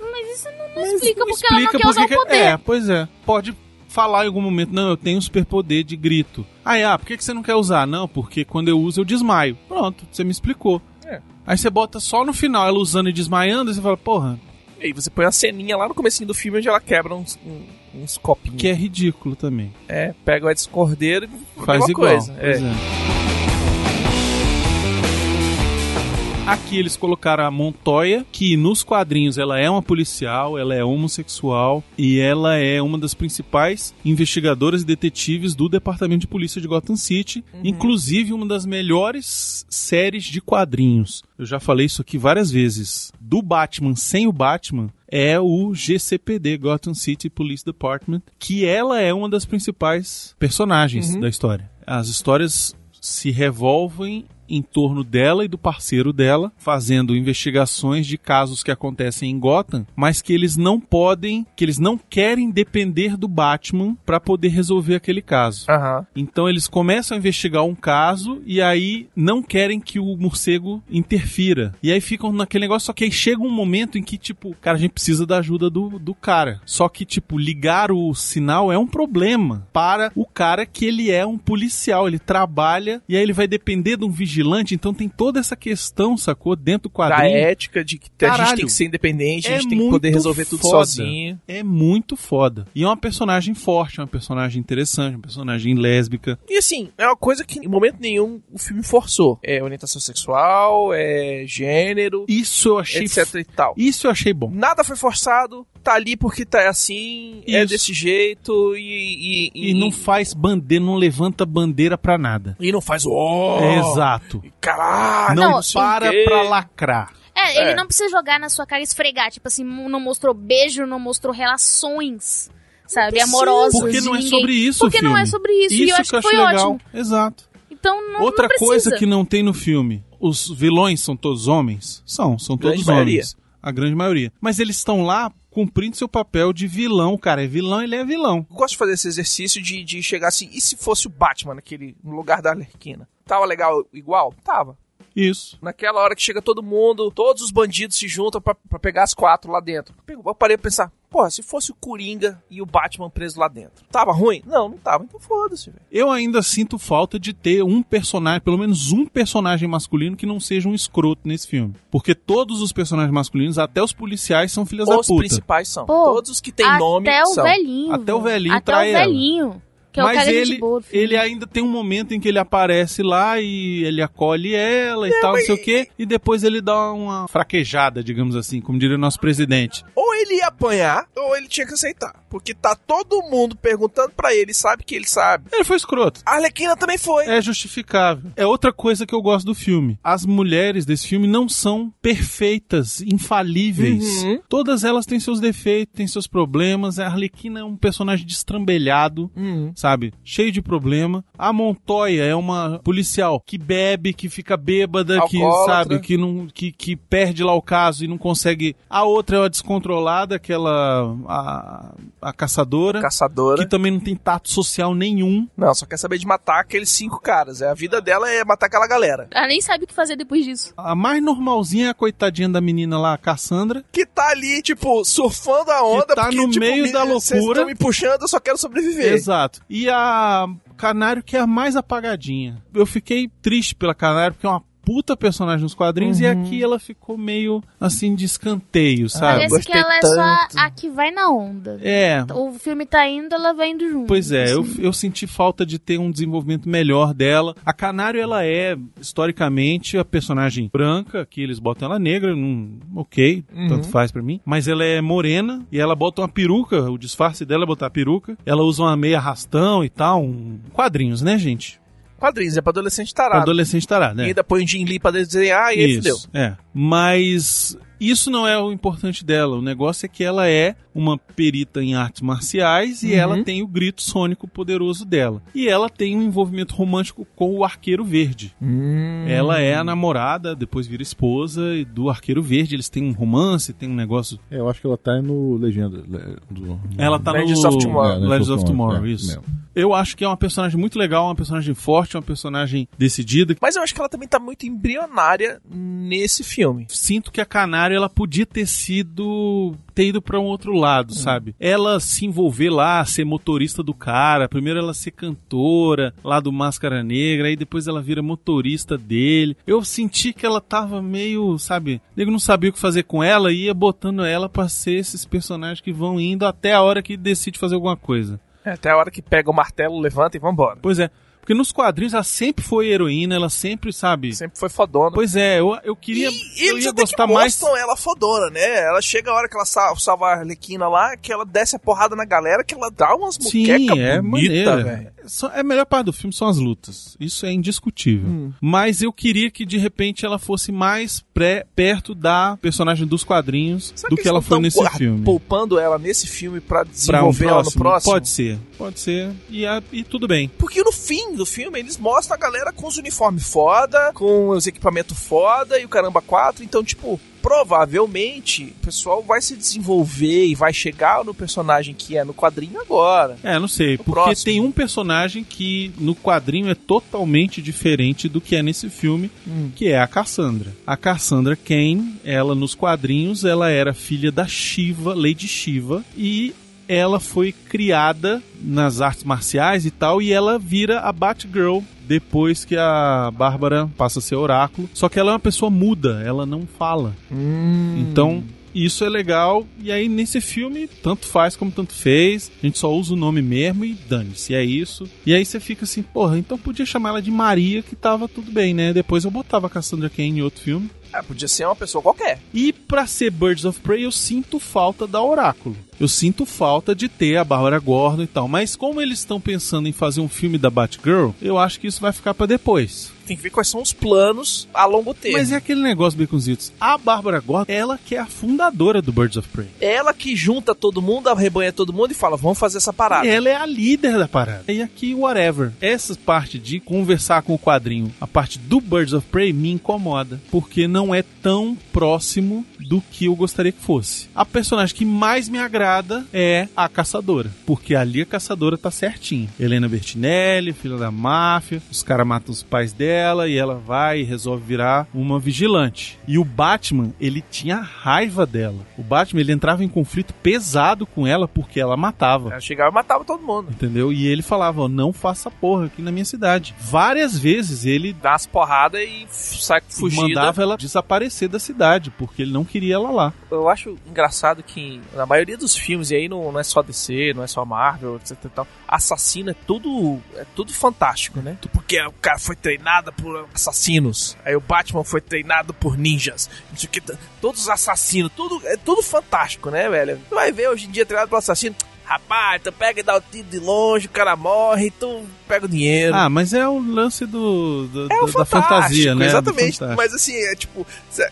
Mas isso não, não Mas explica não porque ela não quer usar o poder. É, pois é. Pode falar em algum momento, não, eu tenho um superpoder de grito. Aí, ah, por que, que você não quer usar? Não, porque quando eu uso eu desmaio. Pronto, você me explicou. É. Aí você bota só no final ela usando e desmaiando, e você fala, porra, E aí você põe a ceninha lá no comecinho do filme onde ela quebra uns, um- uns copinhos. que é ridículo também. É, pega o Edson Cordeiro e Faz igual. coisa. pois É. Aqui eles colocaram a Montoya, que nos quadrinhos ela é uma policial, ela é homossexual e ela é uma das principais investigadoras e detetives do Departamento de Polícia de Gotham City, inclusive uma das melhores séries de quadrinhos. Eu já falei isso aqui várias vezes. Do Batman sem o Batman é o GCPD, Gotham City Police Department, que ela é uma das principais personagens da história. As histórias se revolvem em torno dela e do parceiro dela, fazendo investigações de casos que acontecem em Gotham, mas que eles não podem, que eles não querem depender do Batman para poder resolver aquele caso. Aham. Então eles começam a investigar um caso e aí não querem que o morcego interfira. E aí ficam naquele negócio, só que aí chega um momento em que, tipo, cara, a gente precisa da ajuda do, do cara. Só que, tipo, ligar o sinal é um problema para o cara que ele é um policial, ele trabalha e aí ele vai depender de um vigilante. Então tem toda essa questão, sacou? Dentro do Da quadrinho. ética de que a gente Caralho. tem que ser independente, a É gente tem que poder resolver tudo foda. sozinho. É muito foda. E é uma personagem forte, é uma personagem interessante, uma personagem lésbica. E assim, é uma coisa que em momento nenhum o filme forçou. É orientação sexual, é gênero, Isso eu achei etc e tal. Isso eu achei bom. Nada foi forçado, tá ali porque tá assim, é Isso. desse jeito e. E, E não faz bandeira, não levanta bandeira pra nada. e não faz o. Exato. Caralho! Não, não para quê. pra lacrar. É, ele É. não precisa jogar na sua cara e esfregar. Tipo assim, não mostrou beijo, não mostrou relações, sabe, precisa. amorosas. Porque não é sobre isso, Porque não é filme. sobre isso. e eu acho que, eu foi acho legal. ótimo. Exato. Então não, Outra não coisa que não tem no filme. os vilões são todos homens? São, são Grande todos maioria. homens. A grande maioria. Mas eles estão lá cumprindo seu papel de vilão, cara. É vilão, ele é vilão. Eu gosto de fazer esse exercício de, de chegar assim, e se fosse o Batman naquele, no lugar da Arlequina? Tava legal igual? Tava. Isso. Naquela hora que chega todo mundo, todos os bandidos se juntam pra, pra pegar as quatro lá dentro. Eu parei pra pensar, porra, se fosse o Coringa e o Batman preso lá dentro, tava ruim? Não, não tava, então foda-se, velho. Eu ainda sinto falta de ter um personagem, pelo menos um personagem masculino que não seja um escroto nesse filme. Porque todos os personagens masculinos, até os policiais, são filhas da Os puta. principais são. Pô, Todos os que têm Até nome o são. velhinho. Até o velhinho Até trai o ela. Que é o Mas cara ele, boa ele ainda tem um momento em que ele aparece lá e ele acolhe ela e tal, não sei o quê, e depois ele dá uma fraquejada, digamos assim, como diria o nosso presidente. Ou ele ia apanhar, ou ele tinha que aceitar. Porque tá todo mundo perguntando pra ele, sabe que ele sabe. Ele foi escroto. A Arlequina também foi. É justificável. É outra coisa que eu gosto do filme. As mulheres desse filme não são perfeitas, infalíveis. Uhum. Todas elas têm seus defeitos, têm seus problemas. A Arlequina é um personagem destrambelhado, Uhum. Sabe? Cheio de problema. A Montoya é uma policial que bebe, que fica bêbada, que Alcoólatra. sabe, que não que, que perde lá o caso e não consegue. A outra é a descontrolada, aquela a, a caçadora, Caçadora. que também não tem tato social nenhum. Não, só quer saber de matar aqueles cinco caras. É, a vida dela é matar aquela galera. Ela nem sabe o que fazer depois disso. A mais normalzinha é a coitadinha da menina lá, a Cassandra. Que tá ali, tipo, surfando a onda. Que tá porque, no tipo, meio me- da Vocês loucura. estão me puxando, eu só quero sobreviver. Exato. E a Canário, que é a mais apagadinha. Eu fiquei triste pela Canário, porque é uma puta personagem nos quadrinhos, e aqui ela ficou meio, assim, de escanteio, sabe? Parece que ela é tanto. só a que vai na onda. É, O filme tá indo, ela vai indo junto. Pois é, eu, assim. eu senti falta de ter um desenvolvimento melhor dela. A Canário, ela é, historicamente, a personagem branca, que eles botam ela negra, não, ok, tanto faz pra mim. Mas ela é morena e ela bota uma peruca, o disfarce dela é botar a peruca. Ela usa uma meia arrastão e tal, um... quadrinhos, né, gente? Quadrinhos, é pra adolescente Pra tarado. adolescente tarado, E né? ainda põe o Jim Lee pra desenhar e aí fudeu. Isso, é. Mas isso não é o importante dela. O negócio é que ela é uma perita em artes marciais e Uhum. ela tem o grito sônico poderoso dela. E ela tem um envolvimento romântico com o Arqueiro Verde. Hum. Ela é a namorada, depois vira esposa do Arqueiro Verde. Eles têm um romance, tem um negócio. É, eu acho que ela tá no Legenda. le- Do, Ela tá Legends no of Tomorrow. É, Legends of Tomorrow, é, isso. mesmo. Eu acho que é uma personagem muito legal, uma personagem forte, uma personagem decidida. Mas eu acho que ela também tá muito embrionária nesse filme. sinto que a Canário ela podia ter sido ter ido pra um outro lado, sabe? Ela se envolver lá, ser motorista do cara, primeiro ela ser cantora lá do Máscara Negra, aí depois ela vira motorista dele. Eu senti que ela tava meio, sabe? Nego não sabia o que fazer com ela e ia botando ela pra ser esses personagens que vão indo até a hora que decide fazer alguma coisa. É, até a hora que pega o martelo, levanta e vambora. Pois é, porque nos quadrinhos ela sempre foi heroína, ela sempre, sabe? Sempre foi fodona. Pois é, eu, eu queria E eu eles ia até gostar que mais mostram ela fodona, né? Ela chega a hora que ela sa- salva a Arlequina lá, que ela desce a porrada na galera, que ela dá umas Sim, muquecas é bonita, velho. É a melhor parte do filme são as lutas. Isso é indiscutível. Hum. Mas eu queria que de repente ela fosse mais pré, perto da personagem dos quadrinhos Será do que, eles ela foi nesse filme. Poupando ela nesse filme pra Pra um desenvolver ela no próximo? Pode ser, pode ser. E, a- e tudo bem. Porque no fim do filme eles mostram a galera com os uniformes foda, com os equipamentos foda e o caramba 4. Então, tipo, provavelmente o pessoal vai se desenvolver e vai chegar no personagem que é no quadrinho agora. É, não sei. Porque próximo. tem um personagem que no quadrinho é totalmente diferente do que é nesse filme, Hum. que é a Cassandra. A Cassandra Kane, ela nos quadrinhos, ela era filha da Shiva, Lady Shiva, e ela foi criada nas artes marciais e tal, e ela vira a Batgirl depois que a Bárbara passa a ser oráculo. Só que ela é uma pessoa muda, ela não fala. Então, isso é legal. E aí, nesse filme, tanto faz como tanto fez. A gente só usa o nome mesmo e dane-se, é isso. E aí você fica assim, porra, então podia chamar ela de Maria, que tava tudo bem, né? Depois eu botava a Cassandra Kane em outro filme. É, podia ser uma pessoa qualquer. E pra ser Birds of Prey, eu sinto falta da Oráculo. Eu sinto falta de ter a Bárbara Gordon e tal. Mas como eles estão pensando em fazer um filme da Batgirl, eu acho que isso vai ficar pra depois. Tem que ver quais são os planos a longo termo. Mas é aquele negócio, Baconzitos. A Bárbara Gordon, ela que é a fundadora do Birds of Prey. Ela que junta todo mundo, arrebanha todo mundo e fala, vamos fazer essa parada. Ela é a líder da parada. E aqui, whatever. Essa parte de conversar com o quadrinho, a parte do Birds of Prey, me incomoda. Porque não é tão próximo do que eu gostaria que fosse. A personagem que mais me agrada é a caçadora. Porque ali a caçadora tá certinha. Helena Bertinelli, filha da máfia, os caras matam os pais dela e ela vai e resolve virar uma vigilante. E o Batman, ele tinha raiva dela. O Batman, ele entrava em conflito pesado com ela porque ela matava. Ela chegava e matava todo mundo. Entendeu? E ele falava, ó, não faça porra aqui na minha cidade. Várias vezes ele Dá as porradas e sai fugida. mandava ela desaparecer da cidade, porque ele não queria ela lá. Eu acho engraçado que na maioria dos filmes, e aí não, não é só DC, não é só Marvel, etc e tal, assassino é tudo, é tudo fantástico, né? Porque o cara foi treinado por assassinos, aí o Batman foi treinado por ninjas, que, todos os assassinos, tudo, é tudo fantástico, né, velho? Tu vai ver hoje em dia treinado por assassino, rapaz, tu pega e dá o tiro de longe, o cara morre, tu pega o dinheiro. Ah, mas é o lance do, do- É o da, fantasia, né? Do Exatamente. Mas assim, é tipo,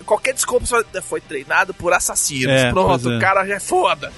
qualquer desculpa só foi treinado por assassinos. É, Pronto, é. o cara já é foda.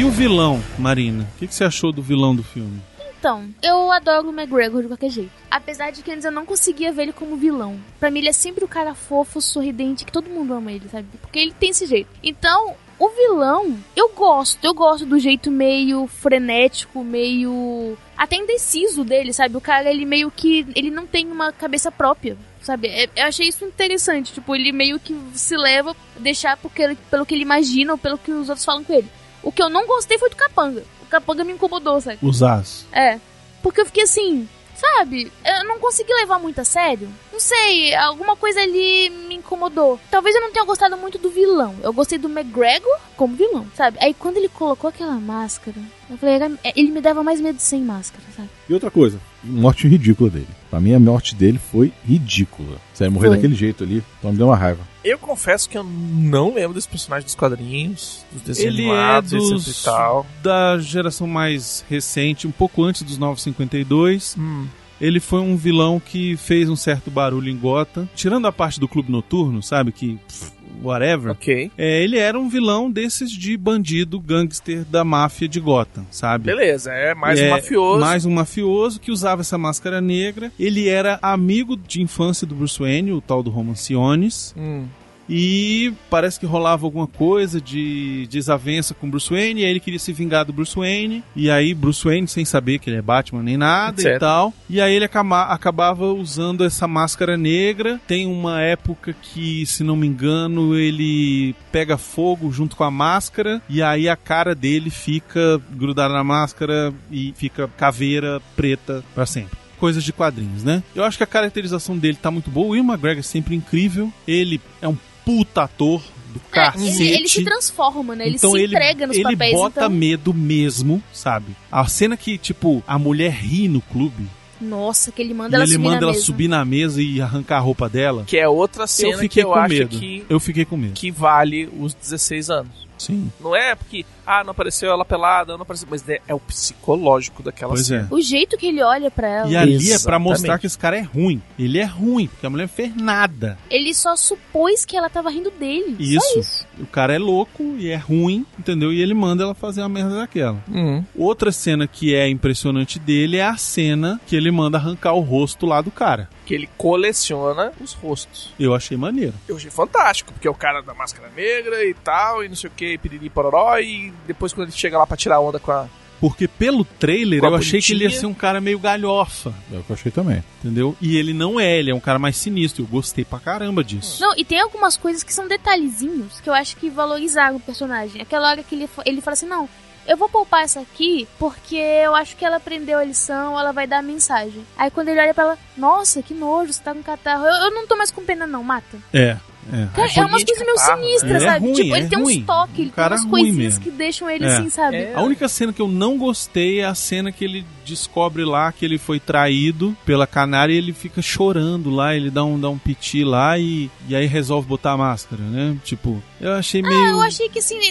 E o vilão, Marina? O que, que você achou do vilão do filme? Então, eu adoro o McGregor de qualquer jeito. Apesar de que antes eu não conseguia ver ele como vilão. Pra mim, ele é sempre o cara fofo, sorridente, que todo mundo ama ele, sabe? Porque ele tem esse jeito. Então, o vilão, eu gosto. Eu gosto do jeito meio frenético, meio. até indeciso dele, sabe? O cara, ele meio que. ele não tem uma cabeça própria. Sabe? É- Eu achei isso interessante. Tipo, ele meio que se leva deixar porque pelo que ele imagina ou pelo que os outros falam com ele. O que eu não gostei foi do Capanga. O Capanga me incomodou, sabe? Os As. É. Porque eu fiquei assim, sabe? Eu não consegui levar muito a sério. Não sei, alguma coisa ali me incomodou. Talvez eu não tenha gostado muito do vilão. Eu gostei do McGregor como vilão, sabe? Aí quando ele colocou aquela máscara, eu falei, ele me dava mais medo sem máscara, sabe? E outra coisa, morte ridícula dele. Pra mim, a morte dele foi ridícula. Você ia morrer Foi. daquele jeito ali, então me deu uma raiva. Eu confesso que eu não lembro desse personagem dos quadrinhos, dos desenhos Ele é dos, e tal. da geração mais recente, um pouco antes dos 952. Hum. Ele foi um vilão que fez um certo barulho em Gotham. Tirando a parte do Clube Noturno, sabe? Que. pff, whatever. Ok. É, ele era um vilão desses de bandido, gangster da máfia de Gotham, sabe? Beleza, é mais É, um mafioso. Mais um mafioso que usava essa máscara negra. Ele era amigo de infância do Bruce Wayne, o tal do Romanciones. Hum. E parece que rolava alguma coisa de desavença com Bruce Wayne. E aí ele queria se vingar do Bruce Wayne. E aí Bruce Wayne, sem saber que ele é Batman nem nada e Certo. tal. E aí ele acaba- acabava usando essa máscara negra. Tem uma época que, se não me engano, ele pega fogo junto com a máscara. E aí a cara dele fica grudada na máscara e fica caveira preta pra sempre coisas de quadrinhos, né? Eu acho que a caracterização dele tá muito boa. O Will McGregor é sempre incrível. Ele é um puta ator do É, cacete. ele, ele se transforma, né? Ele então se ele, entrega nos ele papéis. bota então... medo mesmo, sabe? A cena que, tipo, a mulher ri no clube Nossa, que ele manda e ela ele subir manda na ela mesa. subir na mesa e arrancar a roupa dela. Que é outra eu cena que fiquei eu com acho medo. que, Eu fiquei com medo. que vale os 16 anos. Sim. Não é porque, ah, não apareceu ela pelada, não apareceu. Mas é, é o psicológico daquela Pois cena. é. O jeito que ele olha pra ela. E ali é pra Exatamente. mostrar que esse cara é ruim. Ele é ruim, porque a mulher não fez nada. Ele só supôs que ela tava rindo dele. Isso. isso. O cara é louco e é ruim, entendeu? E ele manda ela fazer uma merda daquela. Uhum. Outra cena que é impressionante dele é a cena que ele manda arrancar o rosto lá do cara. Que ele coleciona os rostos. Eu achei maneiro. Eu achei fantástico, porque é o cara da máscara negra e tal, e não sei o que, piriri pororó, e depois quando ele chega lá pra tirar onda com a. Porque pelo trailer eu achei que ele ia ser um cara meio galhofa, É o que eu achei também. entendeu? E ele não é, ele é um cara mais sinistro. Eu gostei pra caramba disso. Não, e tem algumas coisas que são detalhezinhos que eu acho que valorizaram o personagem. Aquela hora que ele, ele fala assim: não, eu vou poupar essa aqui porque eu acho que ela aprendeu a lição, ela vai dar a mensagem. Aí quando ele olha pra ela, nossa, que nojo, você tá com catarro. Eu, eu não tô mais com pena, não, mata. É. É. Cara, é umas coisas meio catarro, sinistras? É sabe? ruim, tipo, ele é tem ruim. estoque, ele Um cara tem umas ruim coisinhas mesmo. que deixam ele É. assim, sabe? É. A única cena que eu não gostei é a cena que ele descobre lá que ele foi traído pela canária e ele fica chorando lá, ele dá um, dá um piti lá e, e aí resolve botar a máscara, né? Tipo, eu achei meio. Ah, eu achei que assim, não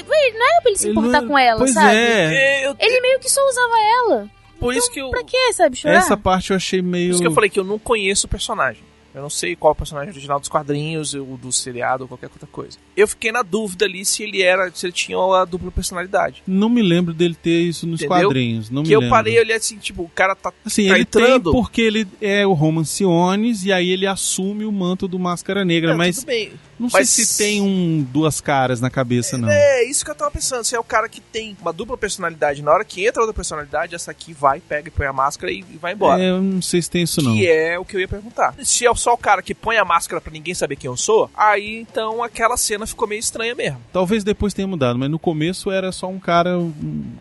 era pra ele se Ele importar não- com ela, pois sabe? é. É, eu- Ele meio que só usava ela. por isso que eu. Pra quê, sabe? Chorar? Essa parte eu achei Por meio. isso que eu falei que eu não conheço o personagem. Eu não sei qual é o personagem original dos quadrinhos, ou do seriado, ou qualquer outra coisa. Eu fiquei na dúvida ali se ele era, se ele tinha a dupla personalidade. Não me lembro dele ter isso nos Entendeu? quadrinhos. Não que me eu lembro. parei olhei assim, tipo, o cara tá. Assim, tá ele tem entrando. porque ele é o Romanciones e aí ele assume o manto do Máscara Negra, Não, mas tudo bem. não mas- sei se tem um duas caras na cabeça, não. É, isso que eu tava pensando. Se é o cara que tem uma dupla personalidade, na hora que entra outra personalidade, essa aqui vai, pega e põe a máscara e, e vai embora. É, eu não sei se tem isso, não. Que é o que eu ia perguntar. Se é só o cara que põe a máscara pra ninguém saber quem eu sou, aí então aquela cena ficou meio estranha mesmo. Talvez depois tenha mudado, mas no começo era só um cara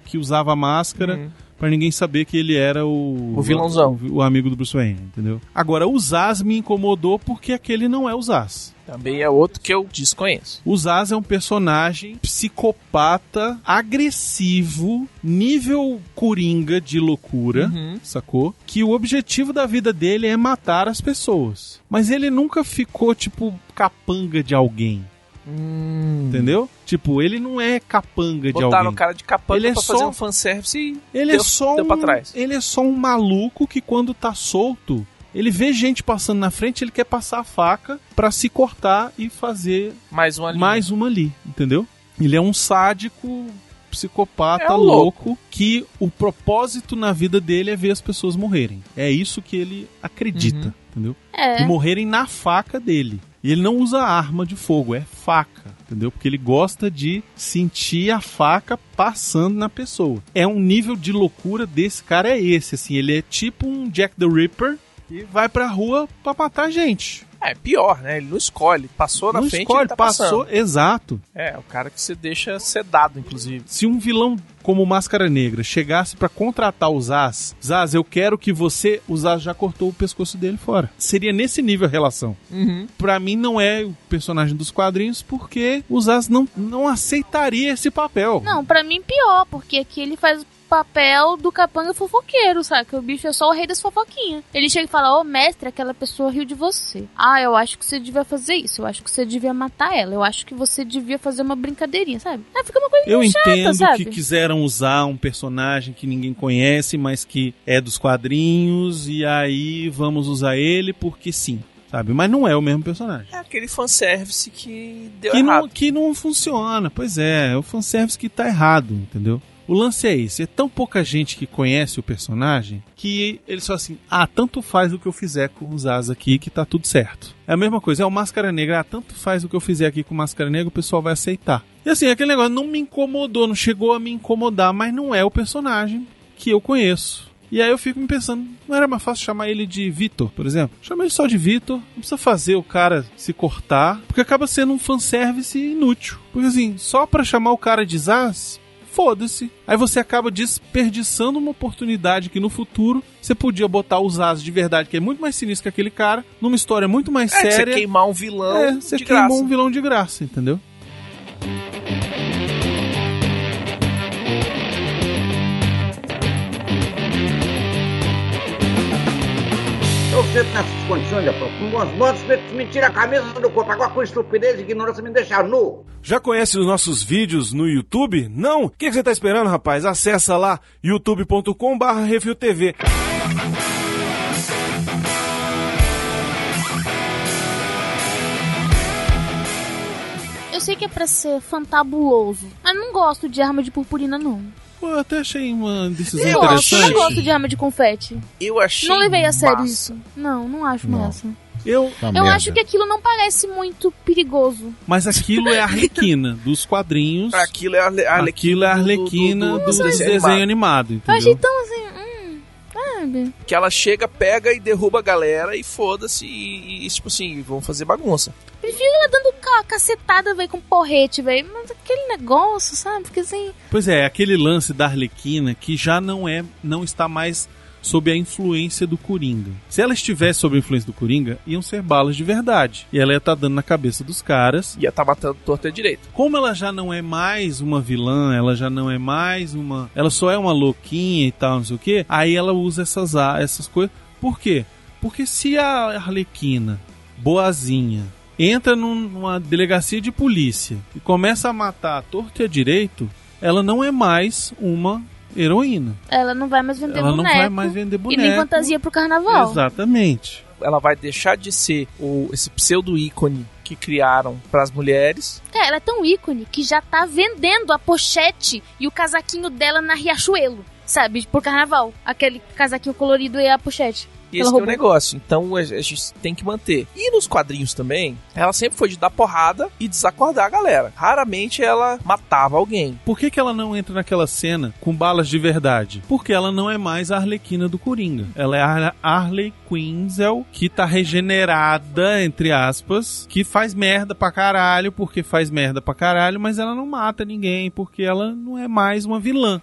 que usava máscara Uhum. pra ninguém saber que ele era o O vilãozão. o, o amigo do Bruce Wayne, entendeu? Agora o Zaz me incomodou porque aquele não é o Zaz. Também é outro que eu desconheço. O Zaz é um personagem psicopata, agressivo, nível coringa de loucura, Uhum. sacou? Que o objetivo da vida dele é matar as pessoas. Mas ele nunca ficou, tipo, capanga de alguém. Entendeu? Tipo, ele não é capanga de Botaram alguém. o cara de capanga Ele é pra só- fazer um fanservice e Ele deu, é só um, ele é só um maluco que quando tá solto, ele vê gente passando na frente, ele quer passar a faca pra se cortar e fazer Mais uma linha. mais uma ali, entendeu? Ele é um sádico psicopata É um louco. que o propósito na vida dele é ver as pessoas morrerem. É isso que ele acredita, Uhum. entendeu? É. E morrerem na faca dele. E ele não usa arma de fogo, é faca, entendeu? Porque ele gosta de sentir a faca passando na pessoa. É um nível de loucura desse cara é esse, assim, ele é tipo um Jack the Ripper e vai pra rua pra matar gente. É, pior, né? Ele não escolhe. Passou na não frente escolhe, ele tá passou, passando. exato. É, o cara que você deixa sedado, inclusive. Se um vilão como Máscara Negra chegasse pra contratar o Zaz, Zaz, eu quero que você. O Zaz já cortou o pescoço dele fora. Seria nesse nível a relação. Uhum. Pra mim, não é o personagem dos quadrinhos, porque o Zaz não, não aceitaria esse papel. Não, pra mim pior, porque aqui ele faz papel do capanga fofoqueiro, sabe? Que o bicho é só o rei das fofoquinhas. Ele chega e fala, ô mestre, aquela pessoa riu de você. Ah, eu acho que você devia fazer isso, eu acho que você devia matar ela, eu acho que você devia fazer uma brincadeirinha, sabe? Aí fica uma coisa Eu chata, entendo sabe? que quiseram usar um personagem que ninguém conhece, mas que é dos quadrinhos, e aí vamos usar ele porque sim, sabe? Mas não é o mesmo personagem. É aquele fanservice que deu que errado. não, que não funciona. Pois é, é o fanservice que tá errado, entendeu? O lance é esse, é tão pouca gente que conhece o personagem que eles falam assim, ah, tanto faz o que eu fizer com os As aqui que tá tudo certo. É a mesma coisa, é o Máscara Negra, ah, tanto faz o que eu fizer aqui com o Máscara Negra, o pessoal vai aceitar. E assim, aquele negócio não me incomodou, não chegou a me incomodar, mas não é o personagem que eu conheço. E aí eu fico me pensando, não era mais fácil chamar ele de Vitor, por exemplo? Chama ele só de Vitor, não precisa fazer o cara se cortar, porque acaba sendo um fanservice inútil. Porque assim, só pra chamar o cara de Zaz, foda-se. Aí você acaba desperdiçando uma oportunidade que no futuro você podia botar o Zaz de verdade, que é muito mais sinistro que aquele cara, numa história muito mais É, que você séria. queimar um vilão É, você de queimou graça. um vilão de graça, entendeu? Eu sento nessas condições, Japão, com motos que me tira a camisa do corpo. Agora com estupidez e ignorância me deixa nu. Já conhece os nossos vídeos no YouTube? Não? O que, que você tá esperando, rapaz? Acessa lá youtube.com barra RefilTV. Eu sei que é pra ser fantabuloso, mas não gosto de arma de purpurina, não. Pô, eu até achei uma decisão Eu interessante. não gosto de arma de confete. Eu achei Não levei a sério massa. isso. Não, não acho Não. massa. Eu, Tá Eu merda. acho que aquilo não parece muito perigoso. mas aquilo é a Arlequina dos quadrinhos. Aquilo é a Arle- a Arlequina, Aquilo é a Arlequina do, do, do, do desenho desenho animado. animado, Eu achei tão assim, sabe? Que ela chega, pega e derruba a galera e foda-se e, e, tipo assim, vão fazer bagunça. Prefiro ela dando ca cacetada, velho, com porrete, velho. Mas aquele negócio, sabe? Porque assim. Pois é, aquele lance da Arlequina que já não é, não está mais sob a influência do Coringa. Se ela estivesse sob a influência do Coringa, iam ser balas de verdade. E ela ia estar dando na cabeça dos caras. Ia tá matando torta direito. Como ela já não é mais uma vilã, ela já não é mais uma. Ela só é uma louquinha e tal, não sei o que, aí ela usa essas, essas coisas. Por quê? Porque se a Arlequina, boazinha, entra num- numa delegacia de polícia e começa a matar a torta e a direito, ela não é mais uma heroína. Ela não vai mais vender ela boneco. não vai mais vender E boneco. nem fantasia pro carnaval. Exatamente. Ela vai deixar de ser o, esse pseudo ícone que criaram pras mulheres. É, ela é tão ícone que já tá vendendo a pochete e o casaquinho dela na Riachuelo, sabe? Por carnaval. Aquele casaquinho colorido e a pochete. E esse que é o negócio. Então a gente tem que manter. E nos quadrinhos também, ela sempre foi de dar porrada e desacordar a galera. Raramente ela matava alguém. Por que, que ela não entra naquela cena com balas de verdade? Porque ela não é mais a Arlequina do Coringa. Ela é a Harley Quinzel, que tá regenerada, entre aspas, que faz merda pra caralho, porque faz merda pra caralho, mas ela não mata ninguém, porque ela não é mais uma vilã.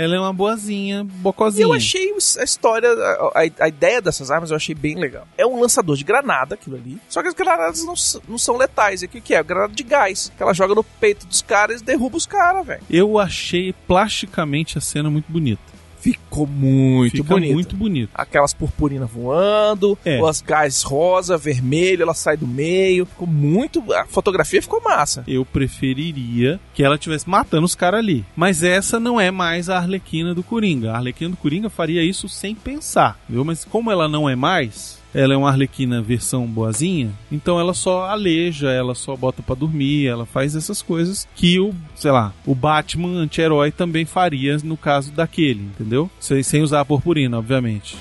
Ela é uma boazinha, E bocozinha. eu achei a história, a, a- a ideia dessas armas eu achei bem legal. É um lançador de granada, aquilo ali. Só que as granadas não, não são letais. E o que, que é? Granada de gás. Que ela joga no peito dos caras e derruba os caras, velho. Eu achei plasticamente a cena muito bonita. Ficou muito Fica bonito. muito bonito. Aquelas purpurinas voando, É. as gás rosa, vermelho, ela sai do meio. Ficou muito. A fotografia ficou massa. Eu preferiria que ela estivesse matando os caras ali. Mas essa não é mais a Arlequina do Coringa. A Arlequina do Coringa faria isso sem pensar, viu? Mas como ela não é mais, ela é uma Arlequina versão boazinha, então ela só aleja, ela só bota pra dormir, ela faz essas coisas que o, sei lá, o Batman anti-herói também faria no caso daquele, entendeu? Sem, sem usar a purpurina, obviamente.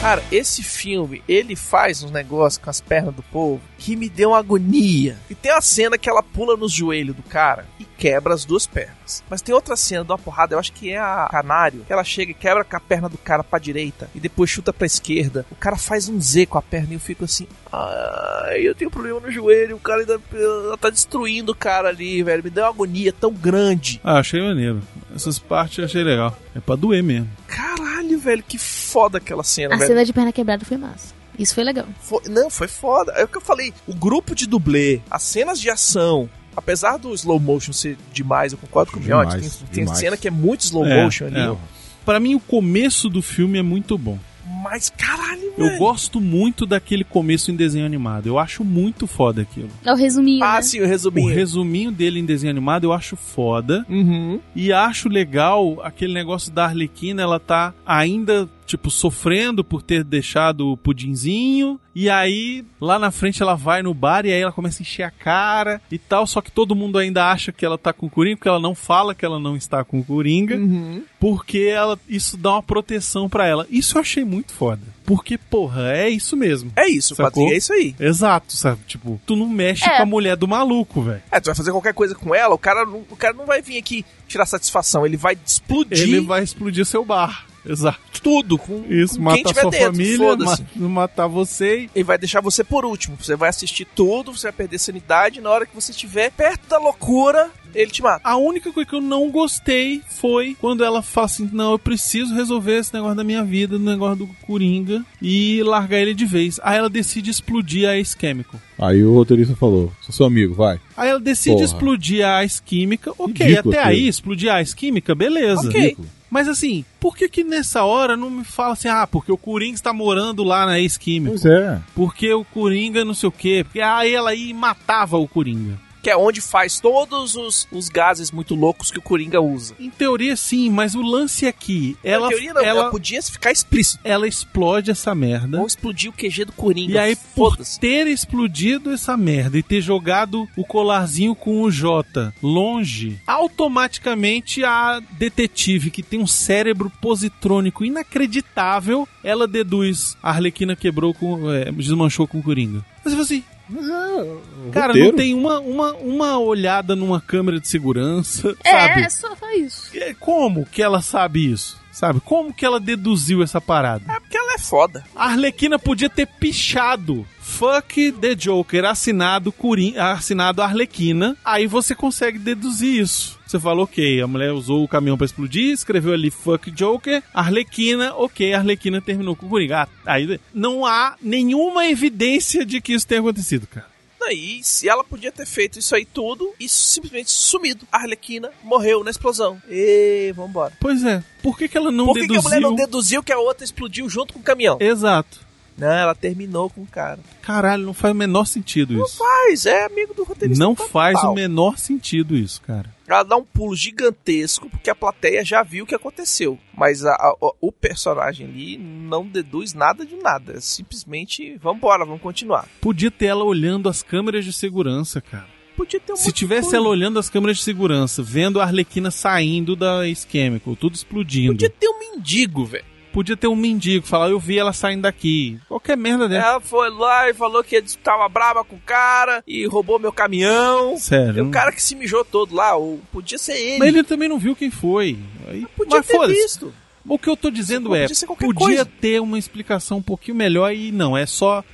Cara, esse filme, ele faz uns negócios com as pernas do povo que me deu uma agonia. E tem uma cena que ela pula nos joelhos do cara e quebra as duas pernas. Mas tem outra cena de uma porrada, eu acho que é a Canário, que ela chega e quebra com a perna do cara pra direita e depois chuta pra esquerda. O cara faz um Z com a perna e eu fico assim, ai, eu tenho problema no joelho, o cara ainda ela tá destruindo o cara ali, velho. Me deu uma agonia tão grande. Ah, achei maneiro. Essas partes eu achei legal. É pra doer mesmo. Caralho, velho, que foda aquela cena, A velho. cena de perna quebrada foi massa. Isso foi legal. Foi- não, foi foda. É o que eu falei. O grupo de dublê, as cenas de ação. Apesar do slow motion ser demais, eu concordo com o Miotti. Tem, tem demais. cena que é muito slow É, motion ali. é. Pra mim, o começo do filme é muito bom. Mas caralho, Eu velho. gosto muito daquele começo em desenho animado. Eu acho muito foda aquilo. É o resuminho, Ah, né? sim, o O resuminho. resuminho dele em desenho animado eu acho foda. Uhum. E acho legal aquele negócio da Arlequina, ela tá ainda, tipo, sofrendo por ter deixado o pudinzinho. E aí, lá na frente, ela vai no bar e aí ela começa a encher a cara e tal. Só que todo mundo ainda acha que ela tá com o Coringa, porque ela não fala que ela não está com o Coringa. Uhum. Porque ela, isso dá uma proteção pra ela. Isso eu achei muito foda. Porque, porra, é isso mesmo. É isso, quadrinho é isso aí. Exato, sabe? Tipo, tu não mexe É. com a mulher do maluco, velho. É, tu vai fazer qualquer coisa com ela, o cara, não- o cara não vai vir aqui tirar satisfação, ele vai explodir Ele vai explodir seu bar. Exato. tudo com, Isso, com tiver sua dentro. família, ma- matar você. e- vai deixar você por último. Você vai assistir tudo, você vai perder sanidade. Na hora que você estiver perto da loucura, ele te mata. A única coisa que eu não gostei foi quando ela fala assim: não, eu preciso resolver esse negócio da minha vida, do negócio do Coringa, e largar ele de vez. Aí ela decide explodir a Chemical. Aí o roteirista falou: sou seu amigo, vai. Aí ela decide Porra. explodir a Ice Química. Ok, Ridículo até aquilo. aí, explodir a Ice Química, beleza. Ok. Ridículo. Mas assim, por que que nessa hora não me fala assim, ah, porque o Coringa está morando lá na Ice Química? Pois é. Porque o Coringa não sei o quê. Porque aí ela e matava o Coringa. Que é onde faz todos os, os gases muito loucos que o Coringa usa. Em teoria sim, mas o lance aqui, ela, Na teoria não, ela, ela podia ficar explícito. ela explode essa merda. Vão explodir o QG do Coringa. E aí, por ter explodido essa merda e ter jogado o colarzinho com o J longe, automaticamente a detetive, que tem um cérebro positrônico inacreditável, ela deduz a Arlequina quebrou com. é, desmanchou com o Coringa. Mas eu assim, Mas é. cara, roteiro. não tem uma, uma, uma olhada numa câmera de segurança, É, sabe? é só, só isso. É, Como que ela sabe isso? Sabe? Como que ela deduziu essa parada? É porque ela é foda. A Arlequina podia ter pichado Fuck the Joker, assinado, Curim, assinado Arlequina. Aí você consegue deduzir isso. Você fala, ok, a mulher usou o caminhão pra explodir, escreveu ali fuck Joker, Arlequina, ok, Arlequina terminou com o Coringa. Ah, aí não há nenhuma evidência de que isso tenha acontecido, cara. Aí, se ela podia ter feito isso aí tudo e simplesmente sumido. A Arlequina morreu na explosão. E vambora. Pois é, por que, que ela não Por que, que deduziu? a mulher não deduziu que a outra explodiu junto com o caminhão? Exato. Não, ela terminou com o cara. Caralho, não faz o menor sentido Não isso. faz, é amigo do roteirista. Não total. faz o menor sentido isso, cara. Ela dá um pulo gigantesco porque a plateia já viu o que aconteceu. Mas a- a- o- personagem ali não deduz nada de nada. É Simplesmente, vambora, vamos continuar. Podia ter ela olhando as câmeras de segurança, cara. Podia ter um Se tivesse ela olhando as câmeras de segurança, vendo a Arlequina saindo da Chemical, tudo explodindo. Podia ter um mendigo, velho. Podia ter um mendigo falar, eu vi ela saindo daqui. Qualquer merda dessa. Ela foi lá e falou que tava brava com o cara e roubou meu caminhão. Sério. E o cara que se mijou todo lá, ou podia ser ele. Mas ele também não viu quem foi. Aí, podia mas ter visto. O que eu tô dizendo Podia é, podia coisa. ter uma explicação um pouquinho melhor e não, é só.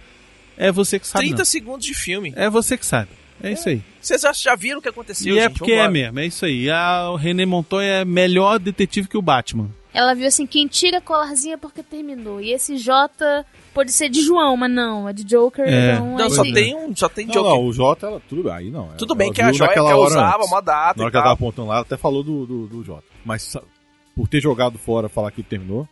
É você que sabe. 30 não. segundos de filme. É você que sabe. É, isso aí. Vocês já, viram o que aconteceu, e é gente? porque é Vambora. mesmo, é isso aí. A, o René Montoya é melhor detetive que o Batman. Ela viu assim, quem tira a colarzinha é porque terminou. E esse J pode ser de João, mas não, é de Joker, É. então... Não, aí só sim. tem um, só tem Não, Joker. não, o Jota, ela, tudo bem, aí não. Tudo ela bem que a joia que ela usava, antes. uma data Na hora e que ela tava apontando lá, ela até falou do, do, do Jota. Mas por ter jogado fora, falar que terminou,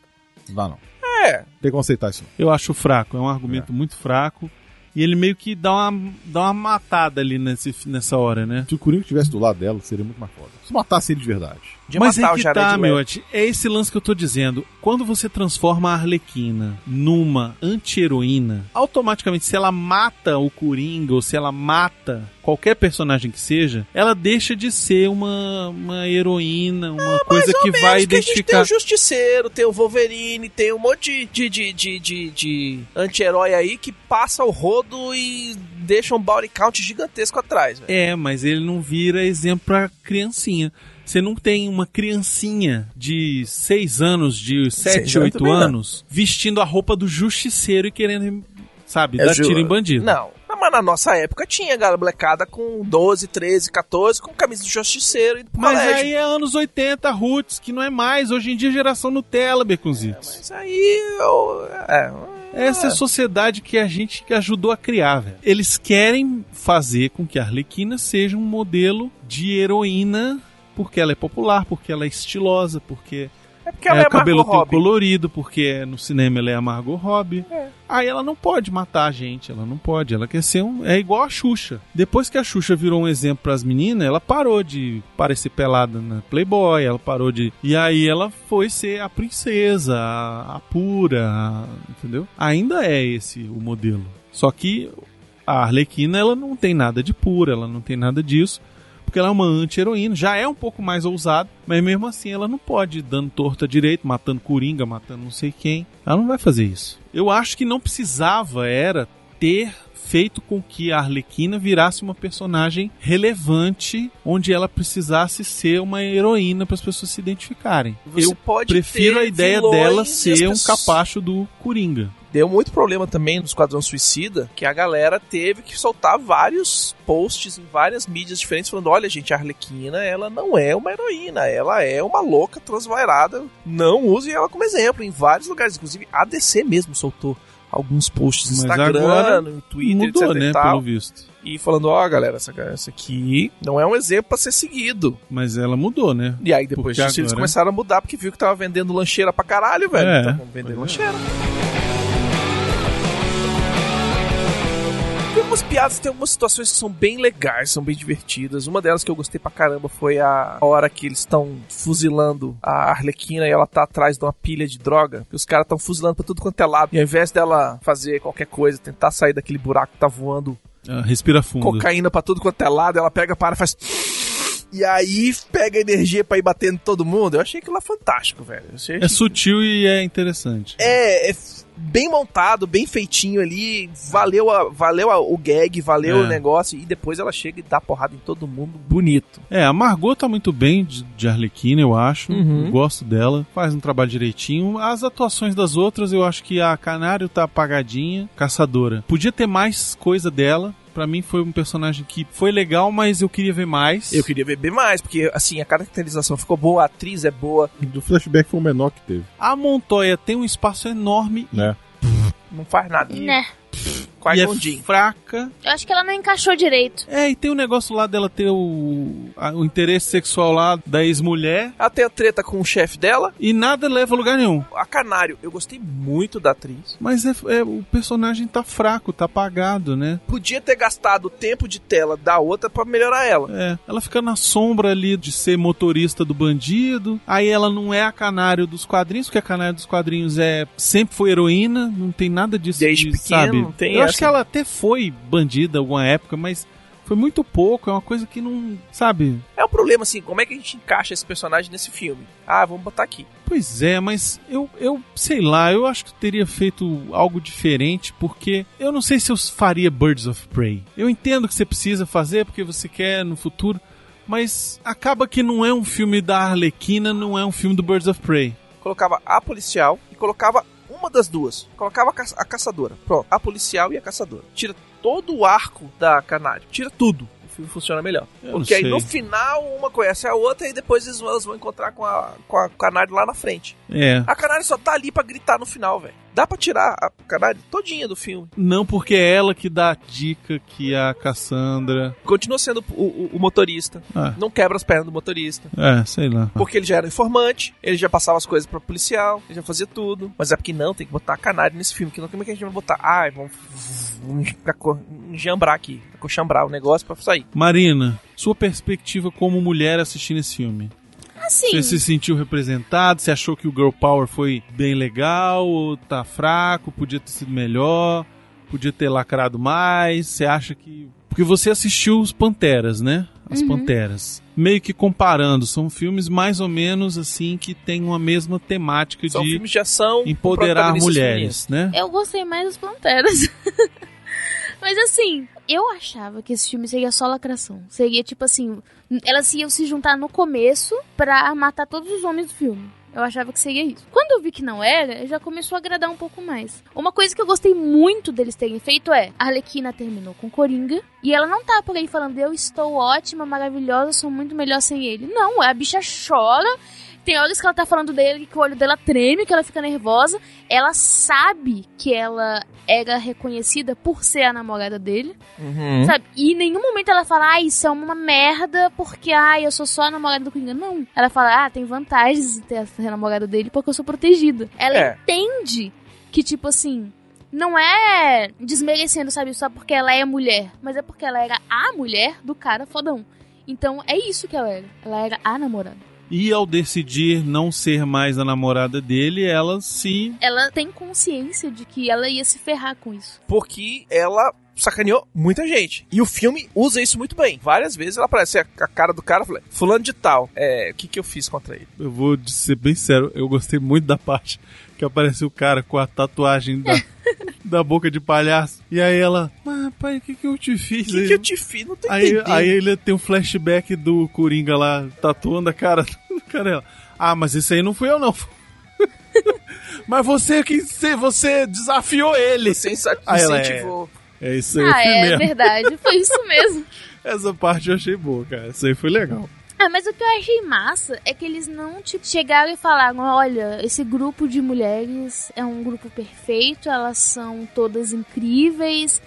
não dá não. É, Tem como aceitar isso. Eu acho fraco, é um argumento muito fraco. E ele meio que dá uma, dá uma matada ali nesse, nessa hora, né? Se o Coringa estivesse do lado dela, seria muito mais foda. Se matasse ele de verdade. de Mas matar é o que Jared tá, Leto. meu, é esse lance que eu tô dizendo. Quando você transforma a Arlequina numa anti-heroína, automaticamente, se ela mata o Coringa ou se ela mata qualquer personagem que seja, ela deixa de ser uma, uma heroína, uma coisa Mais ou que menos, vai que a gente tem identificar. o Justiceiro, tem o Wolverine, tem um monte de, de, de, de, de anti-herói aí que passa o rodo e deixa um body count gigantesco atrás, velho. É, mas ele não vira exemplo pra criancinha. Você não tem uma criancinha de 6 anos, de 7, Seis anos 8 também não. anos, vestindo a roupa do justiceiro e querendo, sabe, É dar tiro em bandido. Não, mas na nossa época tinha galera molecada com 12, 13, 14 com camisa de justiceiro pro Mas colégio. aí é anos 80, roots, que não é mais. Hoje em dia, geração Nutella, Beconzitos. Mas aí eu... É, Essa é a sociedade que a gente que ajudou a criar, velho. Eles querem fazer com que a Arlequina seja um modelo de heroína porque ela é popular, porque ela é estilosa, porque é porque ela é, é, o cabelo Margot tem Robbie. colorido, porque no cinema ela é a Margot Robbie. É. Aí ela não pode matar a gente, ela não pode. Ela quer ser um. É igual a Xuxa. Depois que a Xuxa virou um exemplo pras meninas, ela parou de parecer pelada na Playboy, ela parou de. E aí ela foi ser a princesa, a, a pura, a- entendeu? Ainda é esse o modelo. Só que a Arlequina, ela não tem nada de pura, ela não tem nada disso porque ela é uma anti-heroína, já é um pouco mais ousado, mas mesmo assim ela não pode ir dando torta direito, matando coringa, matando não sei quem. Ela não vai fazer isso. Eu acho que não precisava era ter feito com que a Arlequina virasse uma personagem relevante, onde ela precisasse ser uma heroína para as pessoas se identificarem. Você Eu prefiro a ideia dela ser um pessoas- capacho do Coringa. Deu muito problema também no Esquadrão Suicida, que a galera teve que soltar vários posts em várias mídias diferentes falando, olha gente, a Arlequina, ela não é uma heroína, ela é uma louca transvairada, não use ela como exemplo, em vários lugares, inclusive a DC mesmo soltou alguns posts no Instagram, no Twitter, Mudou, etc né, e tal, pelo visto. e falando, ó galera, essa, essa aqui não é um exemplo pra ser seguido. Mas ela mudou, né? E aí depois disso eles agora- começaram a mudar porque viu que tava vendendo lancheira pra caralho, velho. É, Estavam vendendo pois lancheira. Tem algumas piadas, tem algumas situações que são bem legais, são bem divertidas. Uma delas que eu gostei pra caramba foi a hora que eles estão fuzilando a Arlequina e ela tá atrás de uma pilha de droga. Que os caras estão fuzilando pra tudo quanto é lado. E ao invés dela fazer qualquer coisa, tentar sair daquele buraco que tá voando Ah, respira fundo. cocaína pra tudo quanto é lado, ela pega, para, faz. E aí pega energia pra ir batendo em todo mundo. Eu achei aquilo lá fantástico, velho. Eu achei- É sutil e é interessante. é, é bem montado, bem feitinho ali. Valeu, a- valeu a- o gag, valeu É. o negócio. E depois ela chega e dá porrada em todo mundo bonito. É, a Margot tá muito bem de, de Arlequina, eu acho. Uhum. Eu gosto dela. Faz um trabalho direitinho. As atuações das outras, eu acho que a Canário tá apagadinha. Caçadora. Podia ter mais coisa dela. Pra mim foi um personagem que foi legal, mas eu queria ver mais. Eu queria ver bem mais, porque assim, a caracterização ficou boa, a atriz é boa. Do flashback foi o menor que teve. A Montoya tem um espaço enorme Né? Não faz nada. Né? e é Qui-Gon Jinn. fraca. Eu acho que ela não encaixou direito. É, e tem o negócio lá dela ter o, a- o interesse sexual lá da ex-mulher. Ela tem a treta com o chefe dela. E nada leva a lugar nenhum. A Canário, eu gostei muito da atriz. Mas é, é- o personagem tá fraco, tá apagado, né? Podia ter gastado o tempo de tela da outra pra melhorar ela. É, ela fica na sombra ali de ser motorista do bandido. Aí ela não é a canário dos quadrinhos, porque a canário dos quadrinhos é sempre foi heroína, não tem nada disso. Desde de, pequeno, sabe? Não tem Eu acho essa. que ela até foi bandida alguma época, mas foi muito pouco, é uma coisa que não, sabe? É o problema, assim, como é que a gente encaixa esse personagem nesse filme? Ah, vamos botar aqui. Pois é, mas eu, eu sei lá, eu acho que teria feito algo diferente, porque eu não sei se eu faria Birds of Prey. Eu entendo que você precisa fazer porque você quer no futuro, mas acaba que não é um filme da Arlequina, não é um filme do Birds of Prey. Colocava a policial e colocava uma das duas. Colocava a, ca- a caçadora. Pronto, a policial e a caçadora. Tira todo o arco da Canário. Tira tudo. Filme funciona melhor. Eu Porque aí sei. no final uma conhece a outra e depois elas vão encontrar com a, com a Canário lá na frente. É. A Canário só tá ali pra gritar no final, velho. Dá pra tirar a Canário todinha do filme. Não porque é ela que dá a dica que a Cassandra. Continua sendo o, o- o motorista. Ah, Não quebra as pernas do motorista. é, sei lá. Porque ele já era informante, ele já passava as coisas pra policial, ele já fazia tudo. Mas é porque não, tem que botar a canário nesse filme. Que não, como é que a gente vai botar? Ai, vamos, enjambrar aqui, coxambrar o negócio pra sair. Marina, sua perspectiva como mulher assistindo esse filme. Assim, Você se sentiu representado? Você achou que o Girl Power foi bem legal? Ou tá fraco? Podia ter sido melhor? Podia ter lacrado mais? Você acha que. Porque você assistiu os Panteras, né? As Uhum. Panteras. Meio que comparando, são filmes mais ou menos assim que tem uma mesma temática São de filmes de ação. empoderar mulheres, né? eu gostei mais dos Panteras. Mas assim, eu achava que esse filme seria só lacração. Seria tipo assim, elas iam se juntar no começo pra matar todos os homens do filme. Eu achava que seria isso. Quando eu vi que não era, já começou a agradar um pouco mais. Uma coisa que eu gostei muito deles terem feito é: a Arlequina terminou com Coringa e ela não tá por aí falando eu estou ótima, maravilhosa, sou muito melhor sem ele. Não, a bicha chora. Tem horas que ela tá falando dele que o olho dela treme, que ela fica nervosa. Ela sabe que ela era reconhecida por ser a namorada dele, Uhum. sabe? E em nenhum momento ela fala, ah, isso é uma merda porque, ah, eu sou só a namorada do Coringa. Não. Ela fala, ah, tem vantagens de ter ser a namorada dele porque eu sou protegida. Ela É. entende que, tipo assim, não é desmerecendo, sabe, só porque ela é mulher, mas é porque ela era a mulher do cara fodão. Então é isso que ela era. Ela era a namorada. E ao decidir não ser mais a namorada dele, ela se. Ela tem consciência de que ela ia se ferrar com isso. Porque ela sacaneou muita gente. E o filme usa isso muito bem. Várias vezes ela aparece a a cara do cara e fala, fulano de tal, é, o que que eu fiz contra ele? Eu vou ser bem sério, eu gostei muito da parte que aparece o cara com a tatuagem da, da boca de palhaço. E aí ela, mas pai, o que, que eu te fiz? O que, que eu te fiz? Não tô Aí, entendendo. aí ele tem um flashback do Coringa lá, tatuando a cara do cara. Ela, Ah, mas isso aí não fui eu, não. mas você que você- você desafiou ele. Você ela, incentivou. É isso aí, ah, é mesmo. verdade. Foi isso mesmo. Essa parte eu achei boa, cara. Isso aí foi legal. Ah, mas o que eu achei massa é que eles não, tipo, chegaram e falaram: olha, esse grupo de mulheres é um grupo perfeito, elas são todas incríveis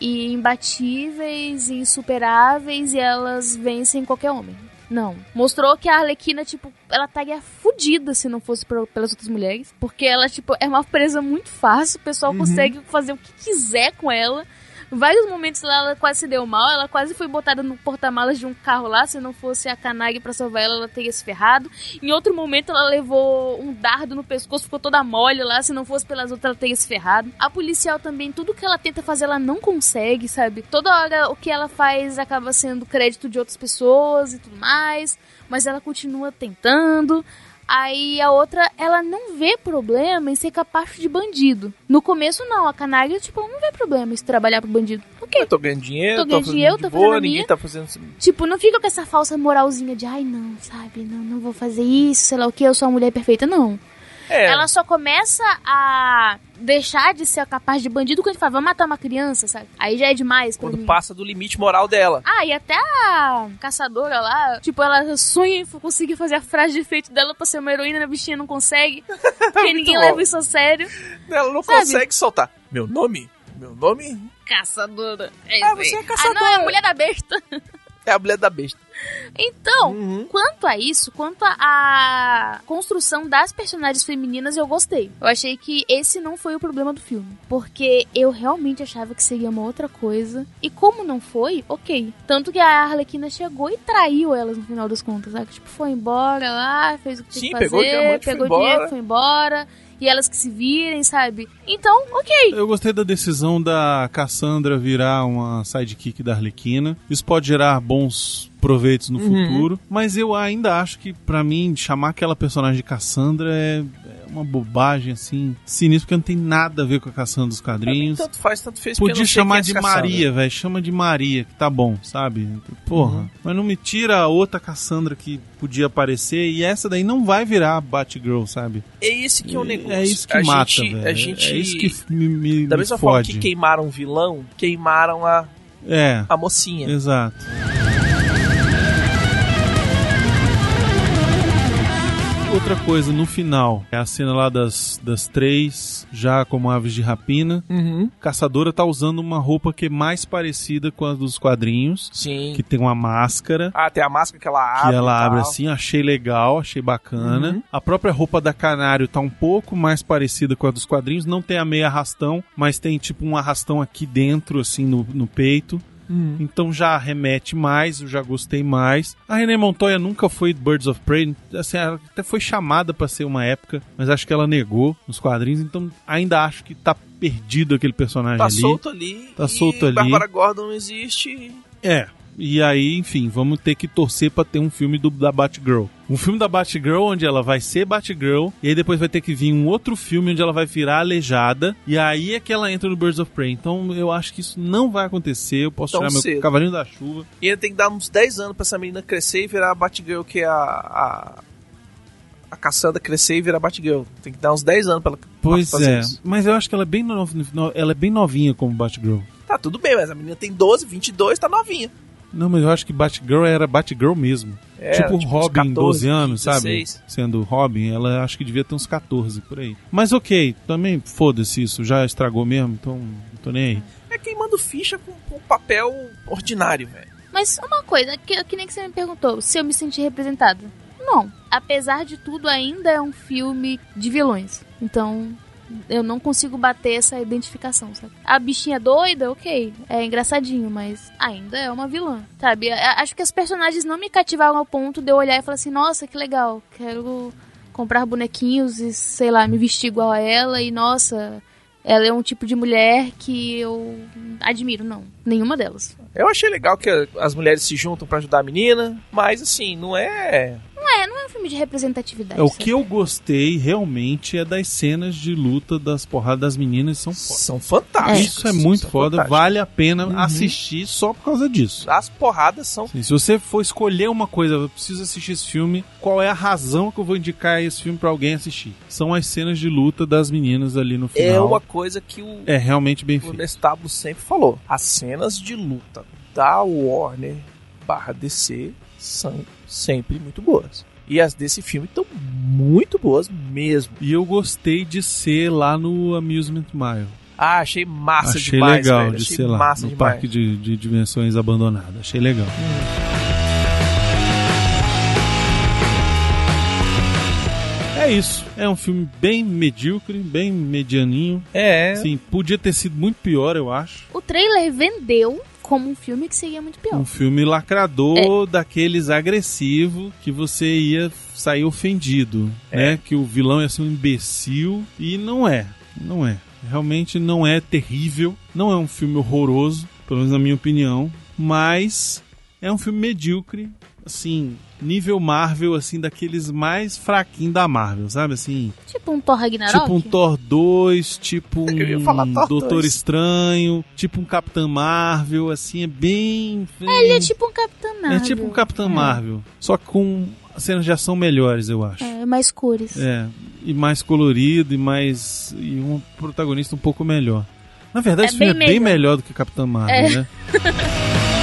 e imbatíveis e insuperáveis e elas vencem qualquer homem. Não. Mostrou que a Arlequina, tipo, ela estaria fodida se não fosse por- pelas outras mulheres. Porque ela, tipo, é uma presa muito fácil, o pessoal consegue fazer o que quiser com ela. Vários momentos lá ela quase se deu mal, ela quase foi botada no porta-malas de um carro lá, se não fosse a Kanagi pra salvar ela, ela teria se ferrado. Em outro momento ela levou um dardo no pescoço, ficou toda mole lá, se não fosse pelas outras ela teria se ferrado. A policial também, tudo que ela tenta fazer ela não consegue, sabe? Toda hora o que ela faz acaba sendo crédito de outras pessoas e tudo mais, mas ela continua tentando. Aí a outra, ela não vê problema em ser capaz de bandido. No começo, não. A Canária, tipo, não vê problema em se trabalhar pro bandido. Ok. Eu tô ganhando dinheiro, Tô tô, ganhando fazendo dinheiro, tô boa, ninguém minha. tá fazendo... Tipo, não fica com essa falsa moralzinha de, ai, não, sabe? Não, não vou fazer isso, sei lá o que, eu sou a mulher perfeita. Não. É, Ela só começa a deixar de ser capaz de bandido quando fala, vamos matar uma criança, sabe? Aí já é demais quando mim. passa do limite moral dela. Ah, e até a caçadora lá, tipo, ela sonha em conseguir fazer a frase de efeito dela pra ser uma heroína, a bichinha não consegue. Porque ninguém bom. leva isso a sério. Ela não Sabe? consegue soltar. Meu nome? Meu nome Caçadora. É Ah, você é caçadora. Ah, não, é a mulher da besta. é a mulher da besta. Então, Uhum. quanto a isso, quanto a, a construção das personagens femininas, eu gostei. Eu achei que esse não foi o problema do filme. Porque eu realmente achava que seria uma outra coisa. E como não foi, ok. Tanto que a Arlequina chegou e traiu elas no final das contas, sabe? Tipo, foi embora lá, fez o que tinha que pegou fazer, diamante, foi pegou o embora. dinheiro, foi embora. E elas que se virem, sabe? Então, ok. Eu gostei da decisão da Cassandra virar uma sidekick da Arlequina. Isso pode gerar bons proveitos no Uhum. futuro, mas eu ainda acho que pra mim chamar aquela personagem de Cassandra é, é uma bobagem assim, sinistra porque não tem nada a ver com a Cassandra dos quadrinhos. Tanto faz, tanto fez. Podia chamar é de Cassandra. Maria, velho. Chama de Maria, que tá bom, sabe? Porra. Uhum. Mas não me tira a outra Cassandra que podia aparecer e essa daí não vai virar Batgirl, sabe? É esse que é o negócio. É isso que a mata, gente, velho. Gente, É isso que me, me, Da me mesma forma fode. que queimaram o vilão, queimaram a, É, a mocinha. exato. Outra coisa, no final, é a cena lá das, das três, já como aves de rapina. Uhum. Caçadora tá usando uma roupa que é mais parecida com a dos quadrinhos, Sim. que tem uma máscara. Ah, tem a máscara que ela abre. que ela abre assim, achei legal, achei bacana. Uhum. A própria roupa da Canário tá um pouco mais parecida com a dos quadrinhos, não tem a meia arrastão, mas tem tipo um arrastão aqui dentro, assim, no, no peito. Uhum. Então já remete mais, eu já gostei mais. A Renée Montoya nunca foi Birds of Prey, assim, ela até foi chamada pra ser uma época, mas acho que ela negou nos quadrinhos, então ainda acho que tá perdido aquele personagem Tá ali. solto ali. Tá solto ali. Bárbara Gordon existe. É. E aí, enfim, vamos ter que torcer pra ter um filme do, da Batgirl. Um filme da Batgirl onde ela vai ser Batgirl, e aí depois vai ter que vir um outro filme onde ela vai virar aleijada, e aí é que ela entra no Birds of Prey. Então eu acho que isso não vai acontecer. Eu posso Tão tirar meu cavalinho da chuva. E ainda tem que dar uns 10 anos pra essa menina crescer e virar a Batgirl, que é a. a... A Cassandra crescer e virar Batgirl. Tem que dar uns 10 anos pra ela Pois fazer é. isso. Mas eu acho que ela é bem, no- no- ela é bem novinha como Batgirl. Tá, tudo bem, mas a menina tem 12, 22, tá novinha. Não, mas eu acho que Batgirl era Batgirl mesmo. É, tipo, uns Robin, 14, 12 anos, 16. sabe? Sendo Robin, ela acho que devia ter uns 14 por aí. Mas ok, também foda-se isso, já estragou mesmo, então não tô nem aí. É queimando ficha com, com papel ordinário, velho. Mas uma coisa, que, que nem que você me perguntou, se eu me senti representada. Não. Apesar de tudo, ainda é um filme de vilões. Então, eu não consigo bater essa identificação, sabe? A bichinha doida, ok, é engraçadinho, mas ainda é uma vilã, sabe? Acho que as personagens não me cativaram ao ponto de eu olhar e falar assim, nossa, que legal, quero comprar bonequinhos e, sei lá, me vestir igual a ela e, nossa, ela é um tipo de mulher que eu admiro. Não, nenhuma delas. Eu achei legal que as mulheres se juntam pra ajudar a menina, mas assim, não é. Não é, não é um filme de representatividade. É, o que eu gostei realmente é das cenas de luta das porradas das meninas são foda. São fantásticas. Isso é muito São foda, fantásticas. vale a pena Uhum. assistir só por causa disso. As porradas são. Assim, se você for escolher uma coisa, eu preciso assistir esse filme, qual é a razão que eu vou indicar esse filme pra alguém assistir? São as cenas de luta das meninas ali no final. É uma coisa que o, É realmente bem o feito. Nestábulo sempre falou. As cenas de luta da Warner barra DC são sempre muito boas. E as desse filme estão muito boas mesmo. E eu gostei de ser lá no Amusement Mile. Ah, achei massa Achei demais, legal velho. de Achei ser lá, massa no demais. parque de, de dimensões abandonado. Achei legal. É É isso. É um filme bem medíocre, bem medianinho. É. Sim, podia ter sido muito pior, eu acho. O trailer vendeu como um filme que seria muito pior. Um filme lacrador, daqueles agressivo, que você ia sair ofendido, né? Que o vilão ia ser um imbecil. E não é. Não é. Realmente não é terrível. Não é um filme horroroso, pelo menos na minha opinião. Mas é um filme medíocre, assim, nível Marvel, assim, daqueles mais fraquinhos da Marvel, sabe? Assim, Tipo um Thor Ragnarok. tipo um Thor 2, tipo um Doutor 2. Estranho, tipo um Capitão Marvel, assim, é bem... Ele é tipo um Capitão Marvel. É tipo um Capitão Marvel, só que com cenas de ação melhores, eu acho. É, mais cores. É, e mais colorido e mais. e um protagonista um pouco melhor. Na verdade, É esse filme é bem bem melhor. melhor do que Capitão Marvel, É. né?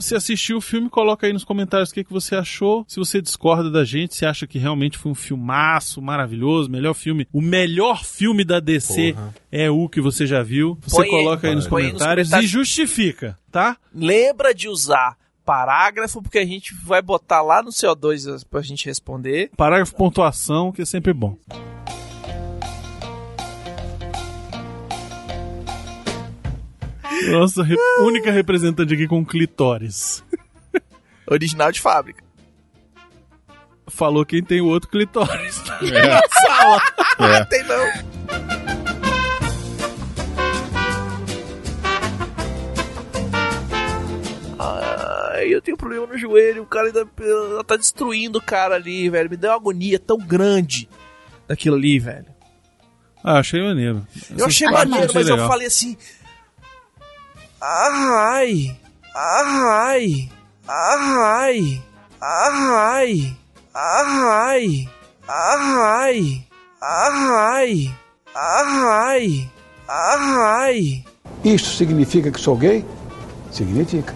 Você assistiu o filme, coloca aí nos comentários o que, que você achou. Se você discorda da gente, se acha que realmente foi um filmaço maravilhoso, melhor filme. O melhor filme da DC é o que você já viu. Você Põe aí, coloca aí nos põe aí nos comentários e justifica, tá? Lembra de usar parágrafo, porque a gente vai botar lá no CO2 pra gente responder. Parágrafo pontuação, que é sempre bom. Nossa, re- única representante aqui com clitóris. Original de fábrica. Falou quem tem o outro clitóris. É. Sala! É. Tem não. Ai, eu tenho problema no joelho, o cara ainda ela tá destruindo o cara ali, velho. Me deu uma agonia tão grande daquilo ali, velho. Ah, achei maneiro. Eu achei maneiro, achei mas eu legal. falei assim. Ai, ai, ai, ai, ai, ai, ai, ai, ai. Isto significa que sou gay? Significa.